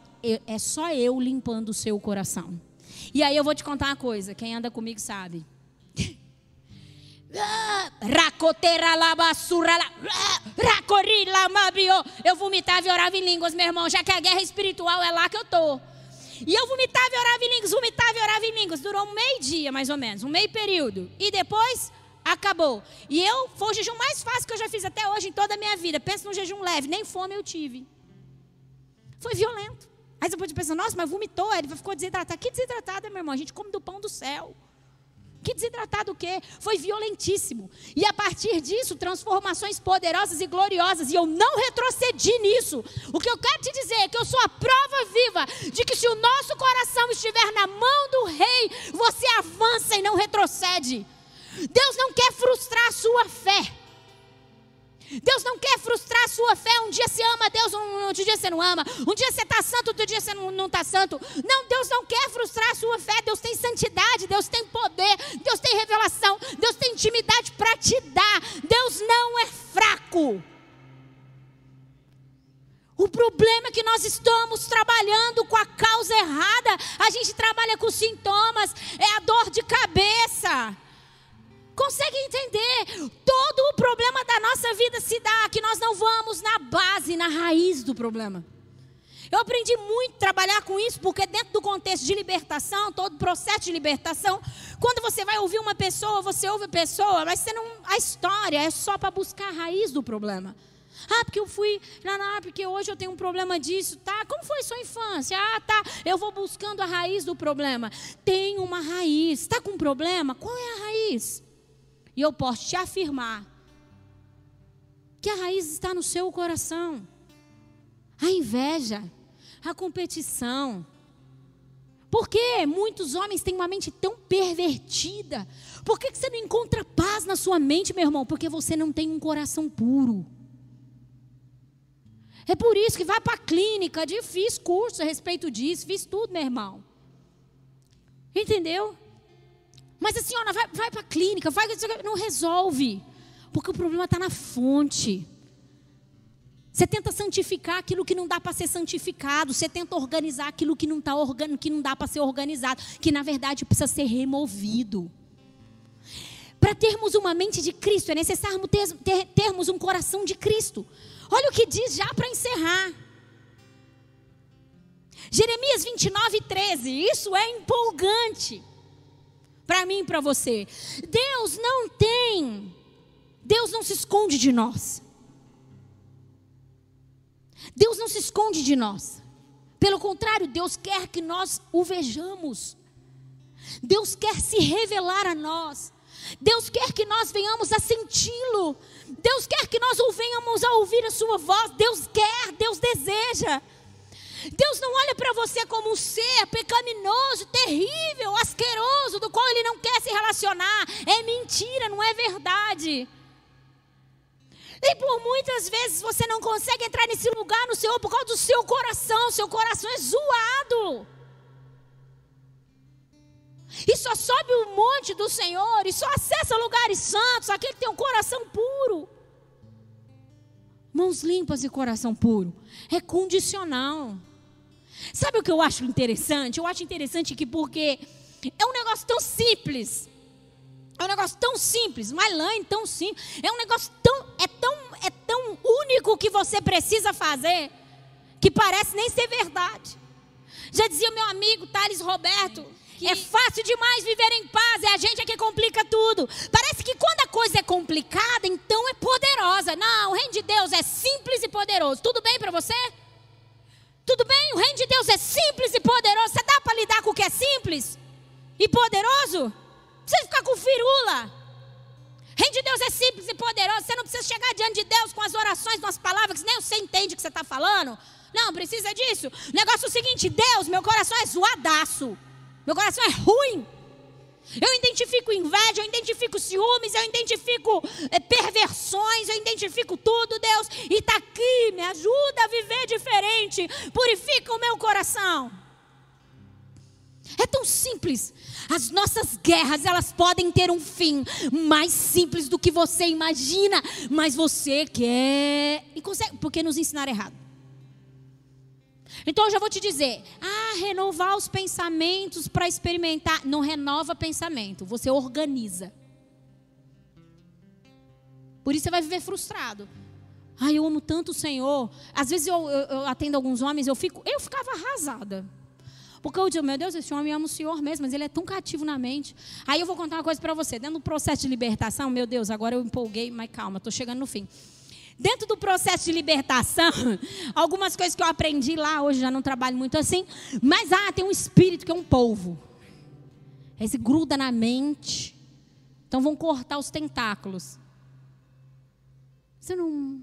A: é só eu limpando o seu coração. E aí eu vou te contar uma coisa, quem anda comigo sabe. Eu vomitava e orava em línguas, meu irmão, já que a guerra espiritual é lá que eu tô. E eu vomitava e orava em línguas, vomitava e orava em línguas. Durou um meio dia, mais ou menos, um meio período. E depois acabou. E eu, foi o jejum mais fácil que eu já fiz até hoje em toda a minha vida. Pensa num jejum leve, nem fome eu tive. Foi violento. Aí você pode pensar, nossa, mas vomitou, ele ficou desidratado. Que desidratado, meu irmão? A gente come do pão do céu. Que desidratado o quê? Foi violentíssimo. E a partir disso, transformações poderosas e gloriosas. E eu não retrocedi nisso. O que eu quero te dizer é que eu sou a prova viva de que se o nosso coração estiver na mão do rei, você avança e não retrocede. Deus não quer frustrar a sua fé. Deus não quer frustrar a sua fé. Um dia você ama Deus, um, dia você não ama. Um dia você está santo, outro dia você não está santo. Não, Deus não quer frustrar a sua fé. Deus tem santidade, Deus tem poder, Deus tem revelação, Deus tem intimidade para te dar. Deus não é fraco. O problema é que nós estamos trabalhando com a causa errada. A gente trabalha com sintomas, é a dor de cabeça. Consegue entender? Todo o problema da nossa vida se dá que nós não vamos na base, na raiz do problema. Eu aprendi muito a trabalhar com isso, porque dentro do contexto de libertação, todo processo de libertação, quando você vai ouvir uma pessoa, você ouve a pessoa, mas você não, a história é só para buscar a raiz do problema. Ah, porque eu fui, não, não, porque hoje eu tenho um problema disso, tá? Como foi sua infância? Ah, tá. Eu vou buscando a raiz do problema. Tem uma raiz. Está com um problema? Qual é a raiz? E eu posso te afirmar que a raiz está no seu coração. A inveja, a competição. Por que muitos homens têm uma mente tão pervertida? Por que você não encontra paz na sua mente, meu irmão? Porque você não tem um coração puro. É por isso que vai para a clínica, fiz curso a respeito disso, fiz tudo, meu irmão. Entendeu? Mas a senhora vai, vai para a clínica, vai, não resolve. Porque o problema está na fonte. Você tenta santificar aquilo que não dá para ser santificado. Você tenta organizar aquilo que não, tá organ... que não dá para ser organizado. Que na verdade precisa ser removido. Para termos uma mente de Cristo, é necessário ter, termos um coração de Cristo. Olha o que diz já para encerrar. Jeremias 29, 13. Isso é empolgante para mim e para você. Deus não tem, Deus não se esconde de nós. Deus não se esconde de nós. Pelo contrário, Deus quer que nós o vejamos. Deus quer se revelar a nós. Deus quer que nós venhamos a senti-lo. Deus quer que nós venhamos a ouvir a sua voz. Deus quer, Deus deseja. Deus não olha para você como um ser pecaminoso, terrível, asqueroso, do qual Ele não quer se relacionar. É mentira, não é verdade. E por muitas vezes você não consegue entrar nesse lugar no Senhor por causa do seu coração. Seu coração é zoado. E só sobe o monte do Senhor e só acessa lugares santos aquele que tem um coração puro. Mãos limpas e coração puro. É condicional. Sabe o que eu acho interessante? Eu acho interessante que porque é um negócio tão simples. É um negócio tão simples, uma line tão simples. É um negócio tão é tão é tão único que você precisa fazer que parece nem ser verdade. Já dizia meu amigo Thales Roberto, que... É fácil demais viver em paz, é a gente é que complica tudo. Parece que quando a coisa é complicada, então é poderosa. Não, o reino de Deus é simples e poderoso. Tudo bem para você? Tudo bem? O reino de Deus é simples e poderoso. Você dá para lidar com o que é simples e poderoso? Você ficar com firula. O reino de Deus é simples e poderoso. Você não precisa chegar diante de Deus com as orações, com as palavras que nem você entende o que você está falando. Não, precisa disso. O negócio é o seguinte: Deus, meu coração é zoadaço. Meu coração é ruim. Eu identifico inveja, eu identifico ciúmes, eu identifico é, perversões, eu identifico tudo, Deus. E está aqui, me ajuda a viver diferente. Purifica o meu coração. É tão simples. As nossas guerras, elas podem ter um fim mais simples do que você imagina, mas você quer e consegue, porque nos ensinaram errado. Então eu já vou te dizer: ah, renovar os pensamentos para experimentar. Não renova pensamento, você organiza. Por isso você vai viver frustrado. Ai, eu amo tanto o Senhor. Às vezes eu, eu, eu atendo alguns homens, eu fico, eu ficava arrasada. Porque eu digo, meu Deus, esse homem ama o Senhor mesmo, mas ele é tão cativo na mente. Aí eu vou contar uma coisa para você. Dentro do processo de libertação, meu Deus, agora eu empolguei, mas calma, estou chegando no fim. Dentro do processo de libertação, algumas coisas que eu aprendi lá, hoje já não trabalho muito assim, mas ah, tem um espírito que é um polvo. Esse gruda na mente. Então vão cortar os tentáculos. Você não.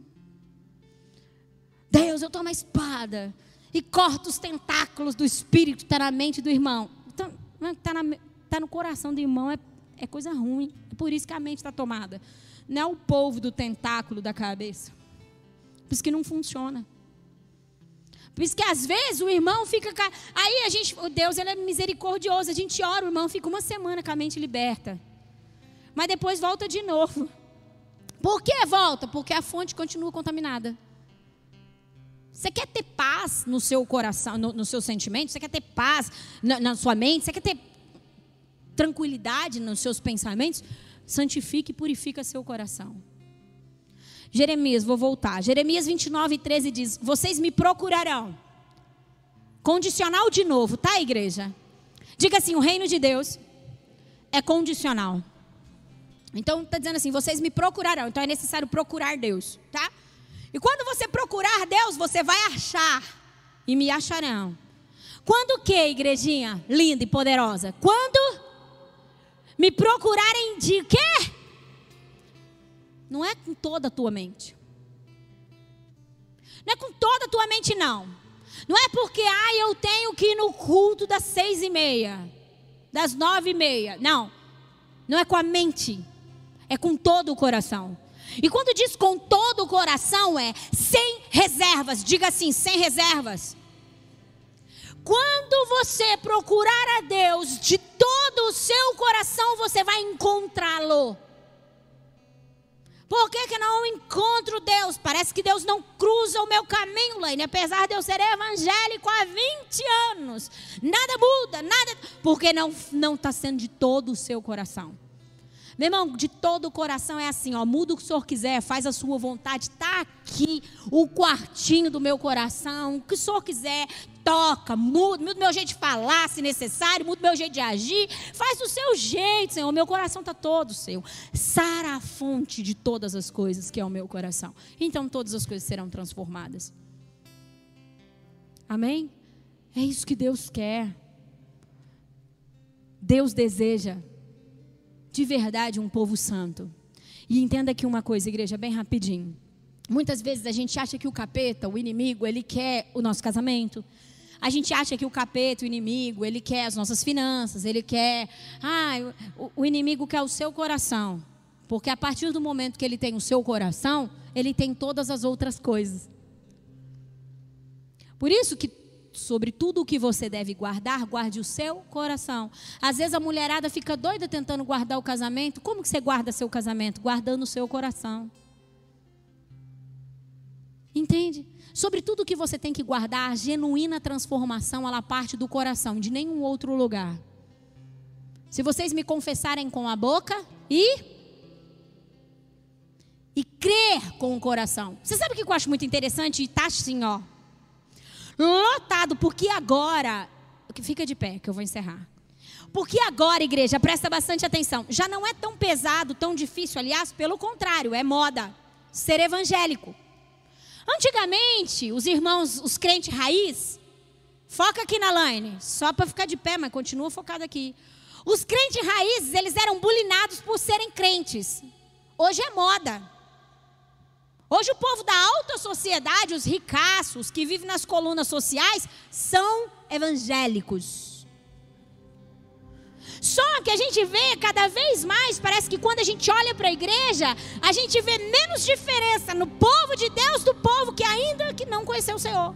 A: Deus, eu tomo a espada e corto os tentáculos do espírito que está na mente do irmão. Está então, tá, tá no coração do irmão, é, é coisa ruim. É por isso que a mente está tomada não é o polvo do tentáculo da cabeça. Por isso que não funciona. Por isso que às vezes o irmão fica. Aí a gente. Deus ele é misericordioso. A gente ora, o irmão fica uma semana com a mente liberta. Mas depois volta de novo. Por que volta? Porque a fonte continua contaminada. Você quer ter paz no seu coração, no, no seu sentimento? Você quer ter paz na, na sua mente? Você quer ter tranquilidade nos seus pensamentos? Santifique e purifica seu coração. Jeremias, vou voltar. Jeremias 29, 13 diz: Vocês me procurarão. Condicional de novo, tá, igreja? Diga assim: o reino de Deus é condicional. Então, está dizendo assim: vocês me procurarão. Então, é necessário procurar Deus, tá? E quando você procurar Deus, você vai achar e me acharão. Quando que, igrejinha linda e poderosa? Quando me procurarem de quê? Não é com toda a tua mente. Não é com toda a tua mente, não. Não é porque, ah, eu tenho que ir no culto das seis e meia, das nove e meia. Não. Não é com a mente. É com todo o coração. E quando diz com todo o coração, é sem reservas. Diga assim, sem reservas. Quando você procurar a Deus de todo o seu coração, você vai encontrá-lo. Por que, que não encontro Deus? Parece que Deus não cruza o meu caminho, Laine. Apesar de eu ser evangélico há 20 anos. Nada muda, nada. Porque não está sendo de todo o seu coração. Meu irmão, de todo o coração é assim, ó, muda o que o Senhor quiser, faz a sua vontade, está aqui o quartinho do meu coração, o que o Senhor quiser, toca, muda, muda o meu jeito de falar, se necessário, muda o meu jeito de agir, faz do seu jeito, Senhor, meu coração está todo seu. Sara a fonte de todas as coisas que é o meu coração. Então todas as coisas serão transformadas. Amém? É isso que Deus quer. Deus deseja de verdade um povo santo. E entenda aqui uma coisa, igreja, bem rapidinho. Muitas vezes a gente acha que o capeta, o inimigo, ele quer o nosso casamento. A gente acha que o capeta, o inimigo, ele quer as nossas finanças, ele quer. Ah, o, o inimigo quer o seu coração. Porque a partir do momento que ele tem o seu coração, ele tem todas as outras coisas. Por isso que sobre tudo o que você deve guardar, guarde o seu coração. Às vezes a mulherada fica doida tentando guardar o casamento. Como que você guarda seu casamento? Guardando o seu coração. Entende? Sobre tudo que você tem que guardar, a genuína transformação, ela parte do coração, de nenhum outro lugar. Se vocês me confessarem com a boca e e crer com o coração. Você sabe o que eu acho muito interessante? Está assim, ó. Lotado, porque agora. Fica de pé, que eu vou encerrar. Porque agora, igreja, presta bastante atenção. Já não é tão pesado, tão difícil, aliás, pelo contrário, é moda ser evangélico. Antigamente, os irmãos, os crentes raiz, foca aqui na line, só para ficar de pé, mas continua focado aqui. Os crentes raízes, eles eram bulinados por serem crentes. Hoje é moda. Hoje o povo da alta sociedade, os ricaços que vivem nas colunas sociais, são evangélicos. Só que a gente vê cada vez mais, parece que quando a gente olha para a igreja, a gente vê menos diferença no povo de Deus do povo que ainda que não conheceu o Senhor.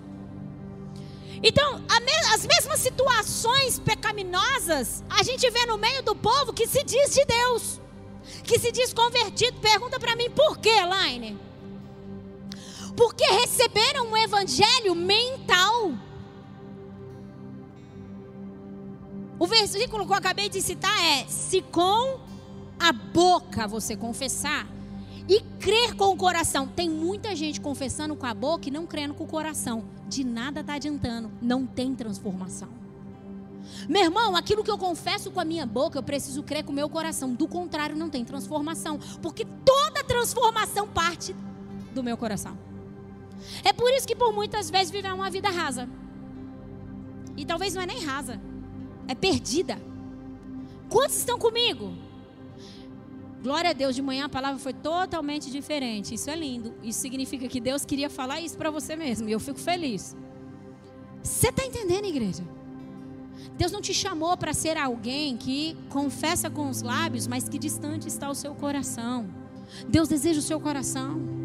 A: Então, as mesmas situações pecaminosas, a gente vê no meio do povo que se diz de Deus, que se diz convertido. Pergunta para mim por quê, Laine? Porque receberam um evangelho mental. O versículo que eu acabei de citar é: se com a boca você confessar e crer com o coração. Tem muita gente confessando com a boca e não crendo com o coração. De nada está adiantando, não tem transformação. Meu irmão, aquilo que eu confesso com a minha boca, eu preciso crer com o meu coração. Do contrário, não tem transformação. Porque toda transformação parte do meu coração. É por isso que por muitas vezes viver uma vida rasa. E talvez não é nem rasa, é perdida. Quantos estão comigo? Glória a Deus, de manhã a palavra foi totalmente diferente. Isso é lindo. Isso significa que Deus queria falar isso para você mesmo. E eu fico feliz. Você está entendendo, igreja? Deus não te chamou para ser alguém que confessa com os lábios, mas que distante está o seu coração. Deus deseja o seu coração.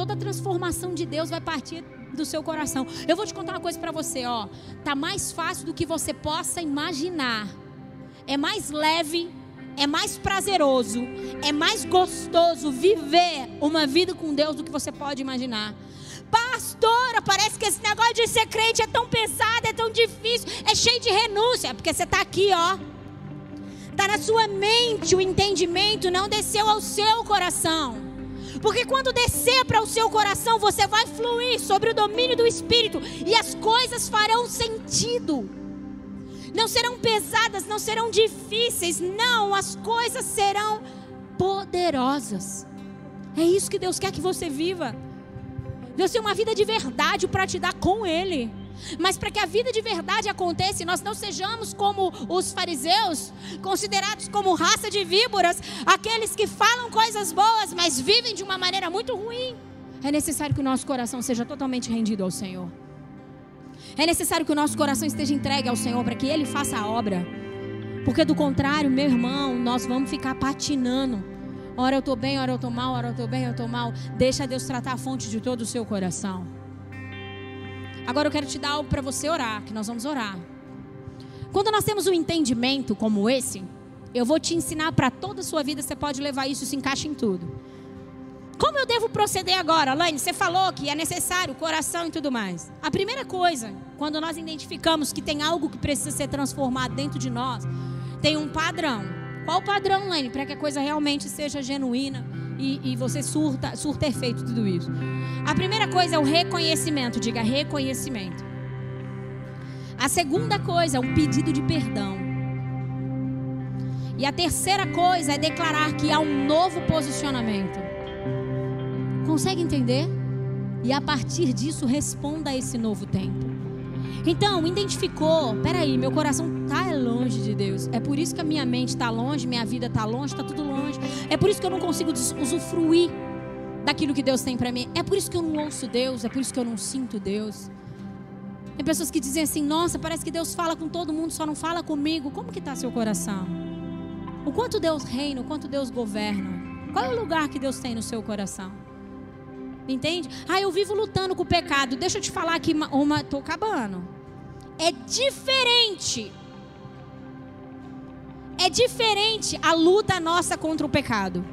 A: Toda transformação de Deus vai partir do seu coração. Eu vou te contar uma coisa para você, ó. Tá mais fácil do que você possa imaginar. É mais leve, é mais prazeroso, é mais gostoso viver uma vida com Deus do que você pode imaginar. Pastora, parece que esse negócio de ser crente é tão pesado, é tão difícil, é cheio de renúncia, é porque você está aqui, ó. Está na sua mente o entendimento, não desceu ao seu coração. Porque quando descer para o seu coração, você vai fluir sobre o domínio do Espírito e as coisas farão sentido. Não serão pesadas, não serão difíceis, não, as coisas serão poderosas. É isso que Deus quer que você viva. Deus tem uma vida de verdade para te dar com Ele. Mas para que a vida de verdade aconteça, nós não sejamos como os fariseus, considerados como raça de víboras, aqueles que falam coisas boas, mas vivem de uma maneira muito ruim. É necessário que o nosso coração seja totalmente rendido ao Senhor. É necessário que o nosso coração esteja entregue ao Senhor para que Ele faça a obra. Porque do contrário, meu irmão, nós vamos ficar patinando. Ora eu estou bem, ora eu estou mal, ora eu estou bem, eu estou mal. Deixa Deus tratar a fonte de todo o seu coração. Agora eu quero te dar algo para você orar, que nós vamos orar. Quando nós temos um entendimento como esse, eu vou te ensinar para toda a sua vida, você pode levar isso, se encaixa em tudo. Como eu devo proceder agora? Laine, você falou que é necessário coração e tudo mais. A primeira coisa, quando nós identificamos que tem algo que precisa ser transformado dentro de nós, tem um padrão. Qual o padrão, Laine, para que a coisa realmente seja genuína? E, e você surta, surta efeito tudo isso. A primeira coisa é o reconhecimento, diga reconhecimento. A segunda coisa é um pedido de perdão. E a terceira coisa é declarar que há um novo posicionamento. Consegue entender? E a partir disso responda a esse novo tempo. Então, identificou, peraí, meu coração está longe de Deus. É por isso que a minha mente está longe, minha vida está longe, está tudo longe. É por isso que eu não consigo usufruir daquilo que Deus tem para mim. É por isso que eu não ouço Deus, é por isso que eu não sinto Deus. Tem pessoas que dizem assim: "Nossa, parece que Deus fala com todo mundo, só não fala comigo". Como que está seu coração? O quanto Deus reina, o quanto Deus governa. Qual é o lugar que Deus tem no seu coração? Entende? Ah, eu vivo lutando com o pecado. Deixa eu te falar aqui uma, uma tô acabando. É diferente. É diferente a luta nossa contra o pecado.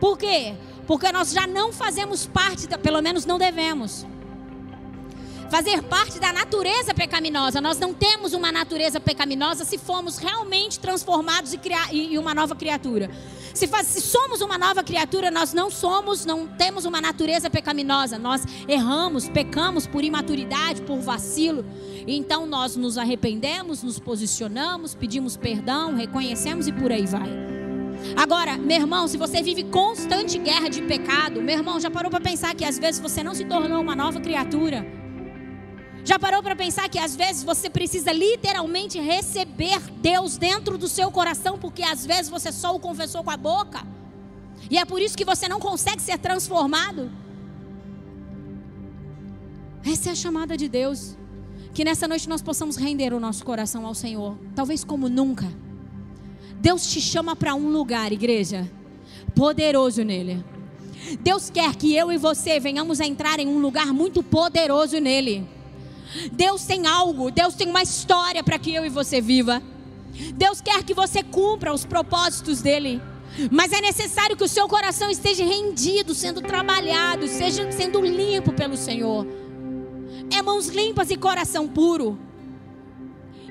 A: Por quê? Porque nós já não fazemos parte, pelo menos não devemos fazer parte da natureza pecaminosa. Nós não temos uma natureza pecaminosa se formos realmente transformados e, criar, e uma nova criatura. Se, faz, se, somos uma nova criatura, nós não somos, não temos uma natureza pecaminosa. Nós erramos, pecamos por imaturidade, por vacilo. Então nós nos arrependemos, nos posicionamos, pedimos perdão, reconhecemos e por aí vai. Agora, meu irmão, se você vive constante guerra de pecado, meu irmão, já parou para pensar que às vezes você não se tornou uma nova criatura? Já parou para pensar que às vezes você precisa literalmente receber Deus dentro do seu coração, porque às vezes você só o confessou com a boca? E é por isso que você não consegue ser transformado? Essa é a chamada de Deus. Que nessa noite nós possamos render o nosso coração ao Senhor, talvez como nunca. Deus te chama para um lugar, igreja, poderoso nele. Deus quer que eu e você venhamos a entrar em um lugar muito poderoso nele. Deus tem algo, Deus tem uma história para que eu e você viva. Deus quer que você cumpra os propósitos dele. Mas é necessário que o seu coração esteja rendido, sendo trabalhado, seja sendo limpo pelo Senhor. É mãos limpas e coração puro.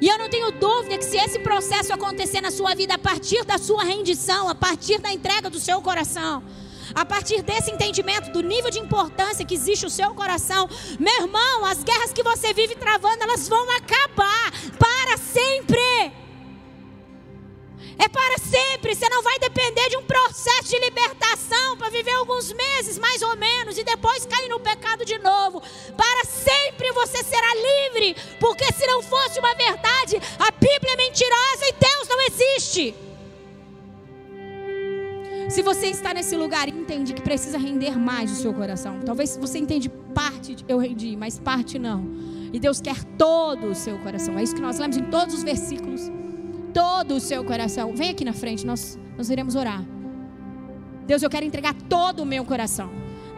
A: E eu não tenho dúvida que se esse processo acontecer na sua vida a partir da sua rendição, a partir da entrega do seu coração, a partir desse entendimento do nível de importância que existe o seu coração, meu irmão, as guerras que você vive travando, elas vão acabar para sempre. É para sempre. Você não vai depender de um processo de libertação para viver alguns meses, mais ou menos, e depois cair no pecado de novo. Para sempre você será livre. Porque se não fosse uma verdade, a Bíblia é mentirosa e Deus não existe. Se você está nesse lugar e entende que precisa render mais o seu coração, talvez você entende parte, eu rendi, mas parte não. E Deus quer todo o seu coração. É isso que nós lemos em todos os versículos. Todo o seu coração. Vem aqui na frente, nós, nós iremos orar. Deus, eu quero entregar todo o meu coração.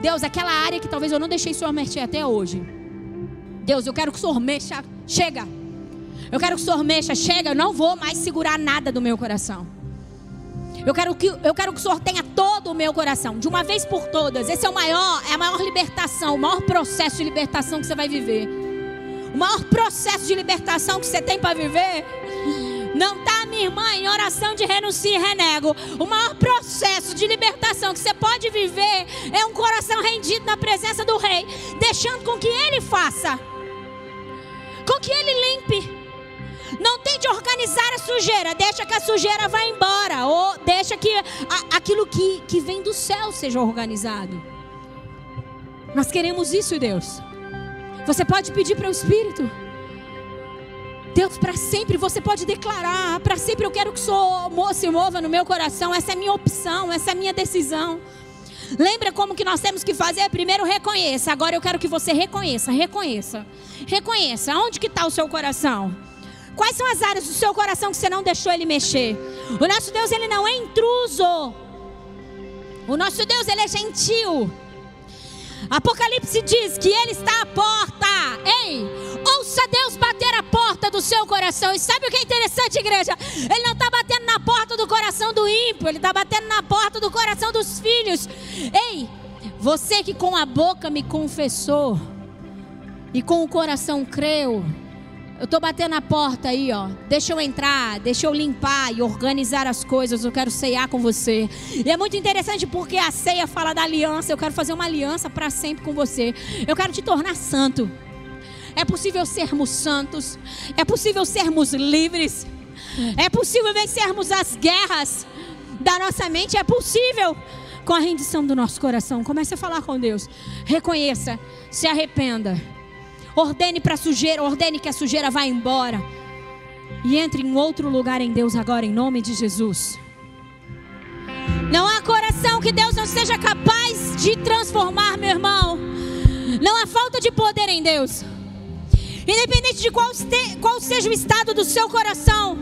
A: Deus, aquela área que talvez eu não deixei o Senhor mexer até hoje. Deus, eu quero que o Senhor mexa. Chega. Eu quero que o Senhor mexa. Chega. Eu não vou mais segurar nada do meu coração. Eu quero que, eu quero que o Senhor tenha todo o meu coração, de uma vez por todas. Esse é o maior, é a maior libertação, o maior processo de libertação que você vai viver. O maior processo de libertação que você tem para viver. Não está, minha irmã, em oração de renuncio e renego. O maior processo de libertação que você pode viver é um coração rendido na presença do Rei, deixando com que Ele faça, com que Ele limpe não tente organizar a sujeira, deixa que a sujeira vá embora, ou deixa que a, aquilo que, que vem do céu seja organizado. Nós queremos isso, Deus. Você pode pedir para o Espírito. Deus, para sempre você pode declarar, para sempre eu quero que o se mova no meu coração, essa é a minha opção, essa é a minha decisão. Lembra como que nós temos que fazer? Primeiro reconheça. Agora eu quero que você reconheça, reconheça. Reconheça. Onde que está o seu coração? Quais são as áreas do seu coração que você não deixou ele mexer? O nosso Deus, ele não é intruso. O nosso Deus, ele é gentil. Apocalipse diz que ele está à porta. Ei, ouça Deus bater a porta do seu coração. E sabe o que é interessante, igreja? Ele não está batendo na porta do coração do ímpio, ele está batendo na porta do coração dos filhos. Ei, você que com a boca me confessou e com o coração creu eu estou batendo na porta aí, ó. Deixa eu entrar, deixa eu limpar e organizar as coisas. Eu quero ceiar com você. E é muito interessante porque a ceia fala da aliança. Eu quero fazer uma aliança para sempre com você. Eu quero te tornar santo. É possível sermos santos. É possível sermos livres. É possível vencermos as guerras da nossa mente. É possível com a rendição do nosso coração. Comece a falar com Deus. Reconheça, se arrependa Ordene para sujeira, ordene que a sujeira vá embora. E entre em outro lugar em Deus agora, em nome de Jesus. Não há coração que Deus não seja capaz de transformar, meu irmão. Não há falta de poder em Deus. Independente de qual, qual seja o estado do seu coração.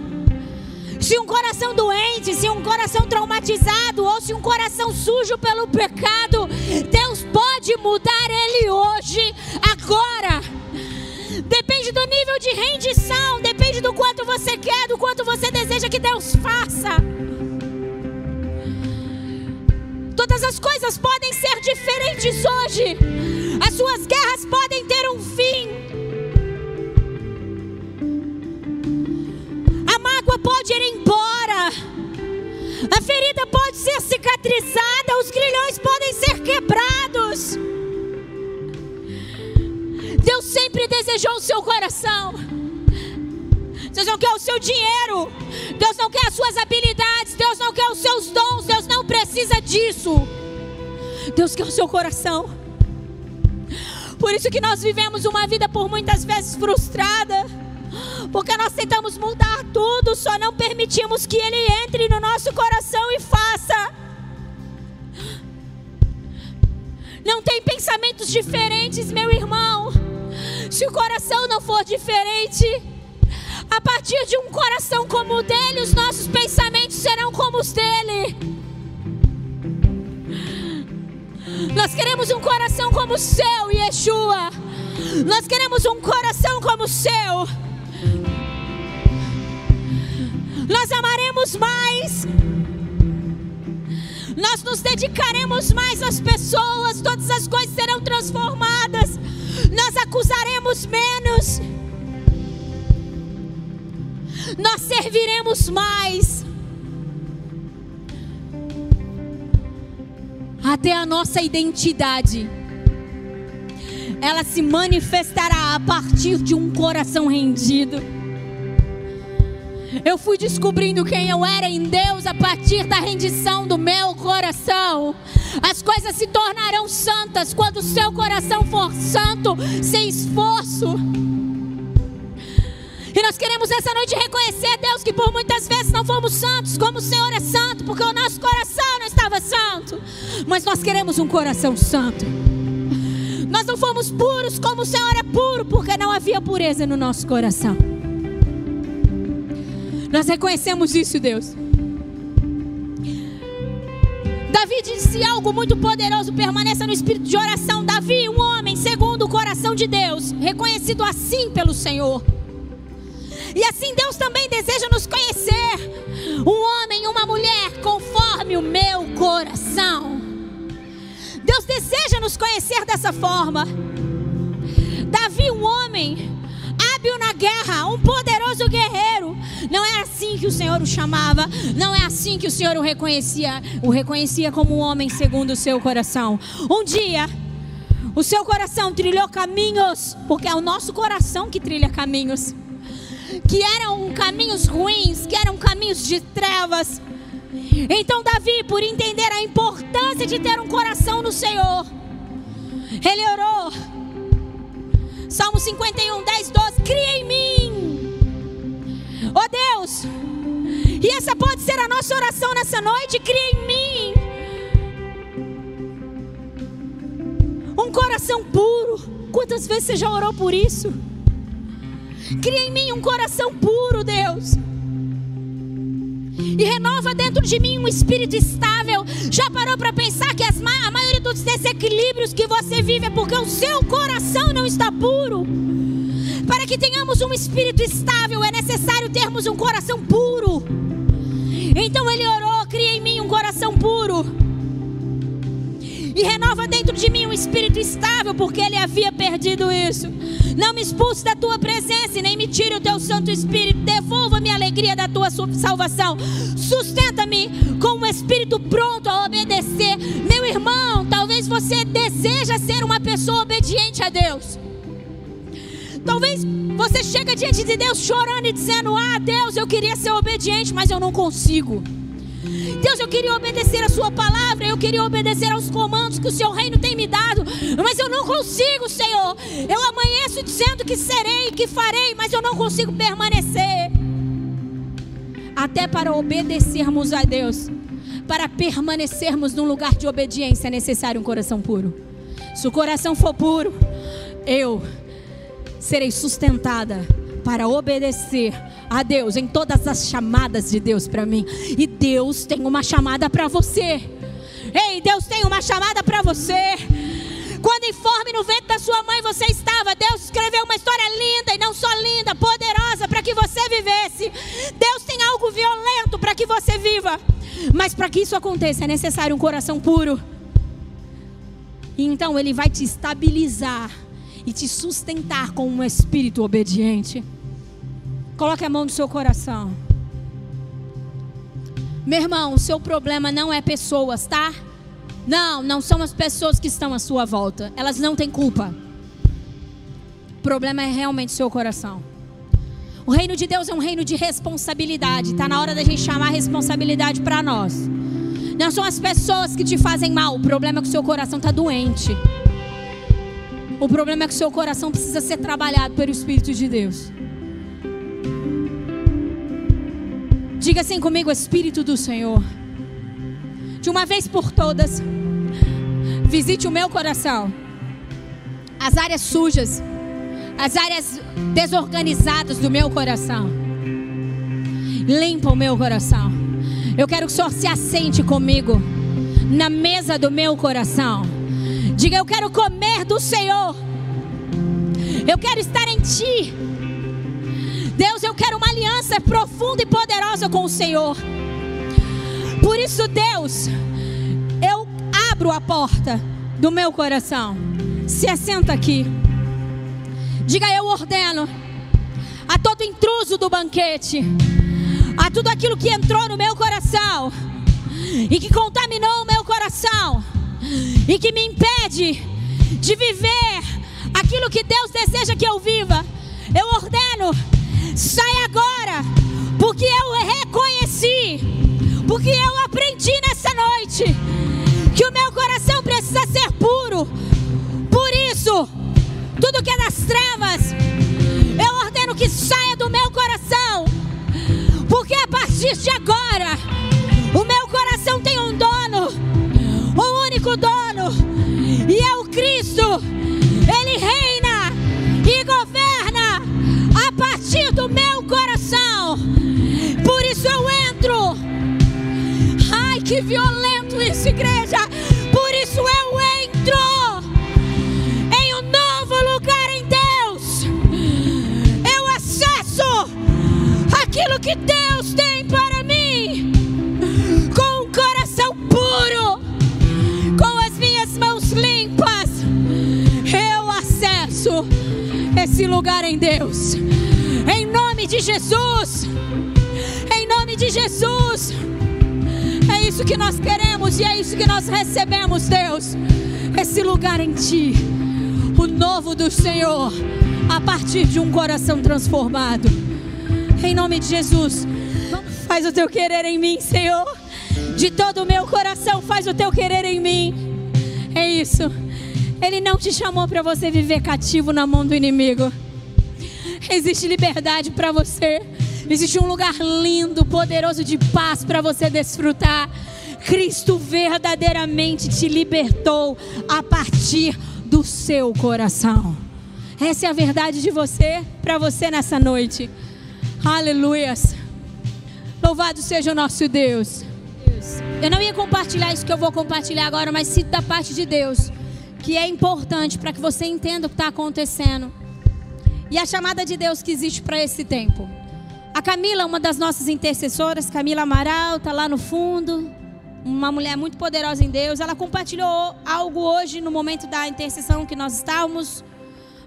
A: Se um coração doente, se um coração traumatizado, ou se um coração sujo pelo pecado, Deus pode mudar ele hoje, agora. Depende do nível de rendição, depende do quanto você quer, do quanto você deseja que Deus faça. Todas as coisas podem ser diferentes hoje. As suas guerras podem ter um fim. A mágoa pode ir embora. A ferida pode ser cicatrizada. Os grilhões podem ser quebrados. Deus sempre desejou o seu coração. Deus não quer o seu dinheiro. Deus não quer as suas habilidades. Deus não quer os seus dons. Deus não precisa disso. Deus quer o seu coração. Por isso que nós vivemos uma vida por muitas vezes frustrada. Porque nós tentamos mudar tudo, só não permitimos que Ele entre no nosso coração e faça. Não tem pensamentos diferentes, meu irmão. Se o coração não for diferente, a partir de um coração como o dele, os nossos pensamentos serão como os dele. Nós queremos um coração como o seu, Yeshua. Nós queremos um coração como o seu. Nós amaremos mais. Nós nos dedicaremos mais às pessoas. Todas as coisas serão transformadas. Nós acusaremos menos nós serviremos mais. Até a nossa identidade, ela se manifestará a partir de um coração rendido. Eu fui descobrindo quem eu era em Deus a partir da rendição do meu coração. As coisas se tornarão santas quando o seu coração for santo, sem esforço. E nós queremos essa noite reconhecer, Deus, que por muitas vezes não fomos santos, como o Senhor é santo, porque o nosso coração não estava santo. Mas nós queremos um coração santo. Nós não fomos puros como o Senhor é puro, porque não havia pureza no nosso coração. Nós reconhecemos isso, Deus. Davi disse algo muito poderoso: permaneça no espírito de oração. Davi, um homem segundo o coração de Deus, reconhecido assim pelo Senhor. E assim Deus também deseja nos conhecer. Um homem e uma mulher conforme o meu coração. Deus deseja nos conhecer dessa forma. Davi, um homem hábil na guerra, um poderoso guerreiro. Não é assim que o Senhor o chamava, não é assim que o Senhor o reconhecia, o reconhecia como um homem segundo o seu coração. Um dia, o seu coração trilhou caminhos, porque é o nosso coração que trilha caminhos que eram caminhos ruins, que eram caminhos de trevas. Então, Davi, por entender a importância de ter um coração no Senhor, ele orou. Salmo 51, 10, 12: Cria em mim, oh Deus, e essa pode ser a nossa oração nessa noite: cria em mim um coração puro. Quantas vezes você já orou por isso? Cria em mim um coração puro, Deus. E renova dentro de mim um espírito estável. Já parou para pensar que as, a maioria dos desequilíbrios que você vive é porque o seu coração não está puro? Para que tenhamos um espírito estável, é necessário termos um coração puro. Então ele orou: cria em mim um coração puro e renova dentro de mim um espírito estável, porque ele havia perdido isso. Não me expulse da tua presença e nem me tire o teu Santo Espírito. Devolva-me a alegria da tua salvação. Sustenta-me com um espírito pronto a obedecer. Meu irmão, talvez você deseja ser uma pessoa obediente a Deus. Talvez você chega diante de Deus chorando e dizendo: "Ah, Deus, eu queria ser obediente, mas eu não consigo". Deus, eu queria obedecer a Sua palavra, eu queria obedecer aos comandos que o Seu reino tem me dado, mas eu não consigo, Senhor. Eu amanheço dizendo que serei, que farei, mas eu não consigo permanecer. Até para obedecermos a Deus, para permanecermos num lugar de obediência, é necessário um coração puro. Se o coração for puro, eu serei sustentada para obedecer a Deus em todas as chamadas de Deus para mim. E Deus tem uma chamada para você. Ei, Deus tem uma chamada para você. Quando informe no ventre da sua mãe você estava, Deus escreveu uma história linda e não só linda, poderosa para que você vivesse. Deus tem algo violento para que você viva. Mas para que isso aconteça é necessário um coração puro. E então ele vai te estabilizar e te sustentar com um espírito obediente. Coloque a mão no seu coração. Meu irmão, o seu problema não é pessoas, tá? Não, não são as pessoas que estão à sua volta. Elas não têm culpa. O problema é realmente seu coração. O reino de Deus é um reino de responsabilidade. Está na hora da gente chamar a responsabilidade para nós. Não são as pessoas que te fazem mal. O problema é que o seu coração está doente. O problema é que o seu coração precisa ser trabalhado pelo Espírito de Deus. Diga assim comigo, Espírito do Senhor. De uma vez por todas, visite o meu coração. As áreas sujas, as áreas desorganizadas do meu coração. Limpa o meu coração. Eu quero que o Senhor se assente comigo na mesa do meu coração. Diga, eu quero comer do Senhor. Eu quero estar em Ti. Deus, eu quero uma aliança profunda e poderosa com o Senhor. Por isso, Deus, eu abro a porta do meu coração. Se assenta aqui. Diga, eu ordeno a todo intruso do banquete, a tudo aquilo que entrou no meu coração e que contaminou o meu coração e que me impede de viver aquilo que Deus deseja que eu viva. Eu ordeno, sai agora, porque eu reconheci, porque eu aprendi nessa noite que o meu coração precisa ser puro. Por isso, tudo que é das trevas, eu ordeno que saia do meu coração, porque a partir de agora, o meu coração único dono, e é o Cristo. Ele reina e governa a partir do meu coração. Por isso eu entro. Ai, que violento isso, igreja. Por isso eu entro em um novo lugar em Deus. Eu acesso aquilo que Deus tem para mim com um coração puro, mãos limpas. Eu acesso esse lugar em Deus. Em nome de Jesus. Em nome de Jesus. É isso que nós queremos e é isso que nós recebemos, Deus. Esse lugar em Ti. O novo do Senhor. A partir de um coração transformado. Em nome de Jesus. Faz o teu querer em mim, Senhor. De todo o meu coração, faz o teu querer em mim. É isso. Ele não te chamou para você viver cativo na mão do inimigo. Existe liberdade para você. Existe um lugar lindo, poderoso de paz para você desfrutar. Cristo verdadeiramente te libertou a partir do seu coração. Essa é a verdade de você, para você nessa noite. Aleluias. Louvado seja o nosso Deus. Eu não ia compartilhar isso que eu vou compartilhar agora, mas cito da parte de Deus, que é importante para que você entenda o que está acontecendo. E a chamada de Deus que existe para esse tempo. A Camila, uma das nossas intercessoras, Camila Amaral, está lá no fundo. Uma mulher muito poderosa em Deus. Ela compartilhou algo hoje no momento da intercessão que nós estávamos.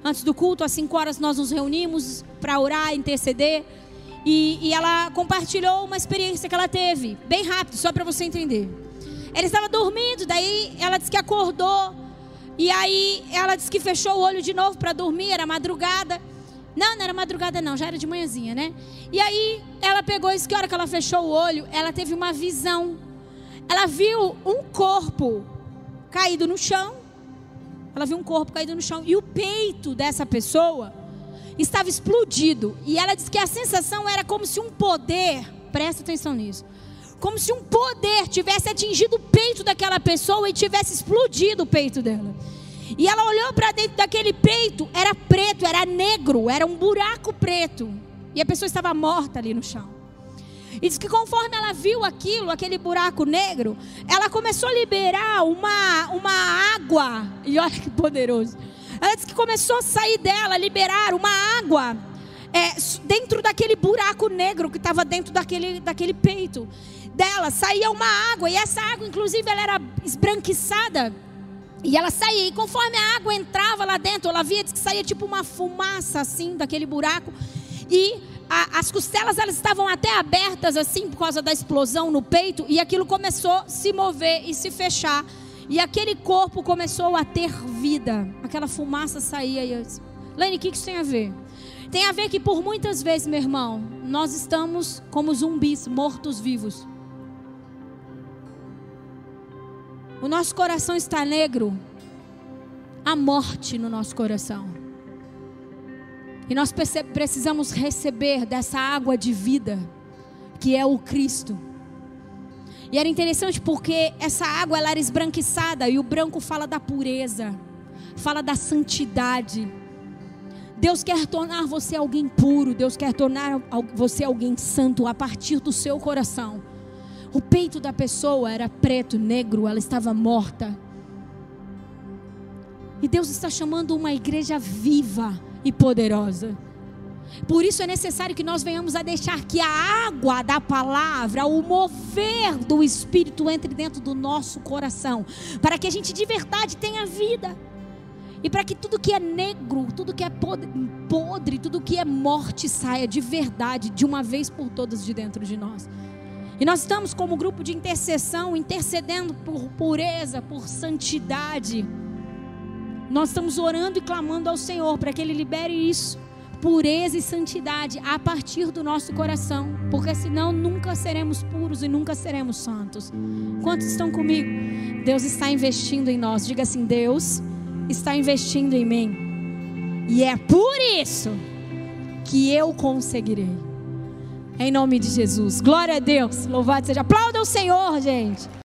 A: Antes do culto, às 5 horas, nós nos reunimos para orar, interceder. E, e, ela compartilhou uma experiência que ela teve, bem rápido, só para você entender. Ela estava dormindo, daí ela disse que acordou. E aí ela disse que fechou o olho de novo para dormir, era madrugada. Não, não era madrugada não, já era de manhãzinha, né? E aí ela pegou isso que hora que ela fechou o olho, ela teve uma visão. Ela viu um corpo caído no chão. Ela viu um corpo caído no chão e o peito dessa pessoa estava explodido. E ela disse que a sensação era como se um poder, presta atenção nisso, como se um poder tivesse atingido o peito daquela pessoa e tivesse explodido o peito dela. E ela olhou para dentro daquele peito, era preto, era negro, era um buraco preto. E a pessoa estava morta ali no chão. E diz que conforme ela viu aquilo, aquele buraco negro, ela começou a liberar uma, uma água. E olha que poderoso. Ela que começou a sair dela, liberar uma água é, dentro daquele buraco negro que estava dentro daquele, daquele peito dela. Saía uma água, e essa água, inclusive, ela era esbranquiçada. E ela saía, e conforme a água entrava lá dentro, ela via que saía tipo uma fumaça assim daquele buraco. E a, as costelas elas estavam até abertas assim por causa da explosão no peito, e aquilo começou a se mover e se fechar. E aquele corpo começou a ter vida. Aquela fumaça saía e eu disse, Lene, o que isso tem a ver? Tem a ver que por muitas vezes, meu irmão, nós estamos como zumbis, mortos-vivos. O nosso coração está negro. Há morte no nosso coração. E nós precisamos receber dessa água de vida, que é o Cristo. E era interessante porque essa água ela era esbranquiçada e o branco fala da pureza, fala da santidade. Deus quer tornar você alguém puro, Deus quer tornar você alguém santo a partir do seu coração. O peito da pessoa era preto, negro, ela estava morta. E Deus está chamando uma igreja viva e poderosa. Por isso é necessário que nós venhamos a deixar que a água da palavra, o mover do Espírito entre dentro do nosso coração, para que a gente de verdade tenha vida. E para que tudo que é negro, tudo que é podre, tudo que é morte saia de verdade, de uma vez por todas de dentro de nós. E nós estamos como grupo de intercessão, intercedendo por pureza, por santidade. Nós estamos orando e clamando ao Senhor para que Ele libere isso, pureza e santidade, a partir do nosso coração, porque senão nunca seremos puros e nunca seremos santos. Quantos estão comigo? Deus está investindo em nós. Diga assim: Deus está investindo em mim. E é por isso que eu conseguirei. Em nome de Jesus. Glória a Deus. Louvado seja. Aplauda o Senhor, gente.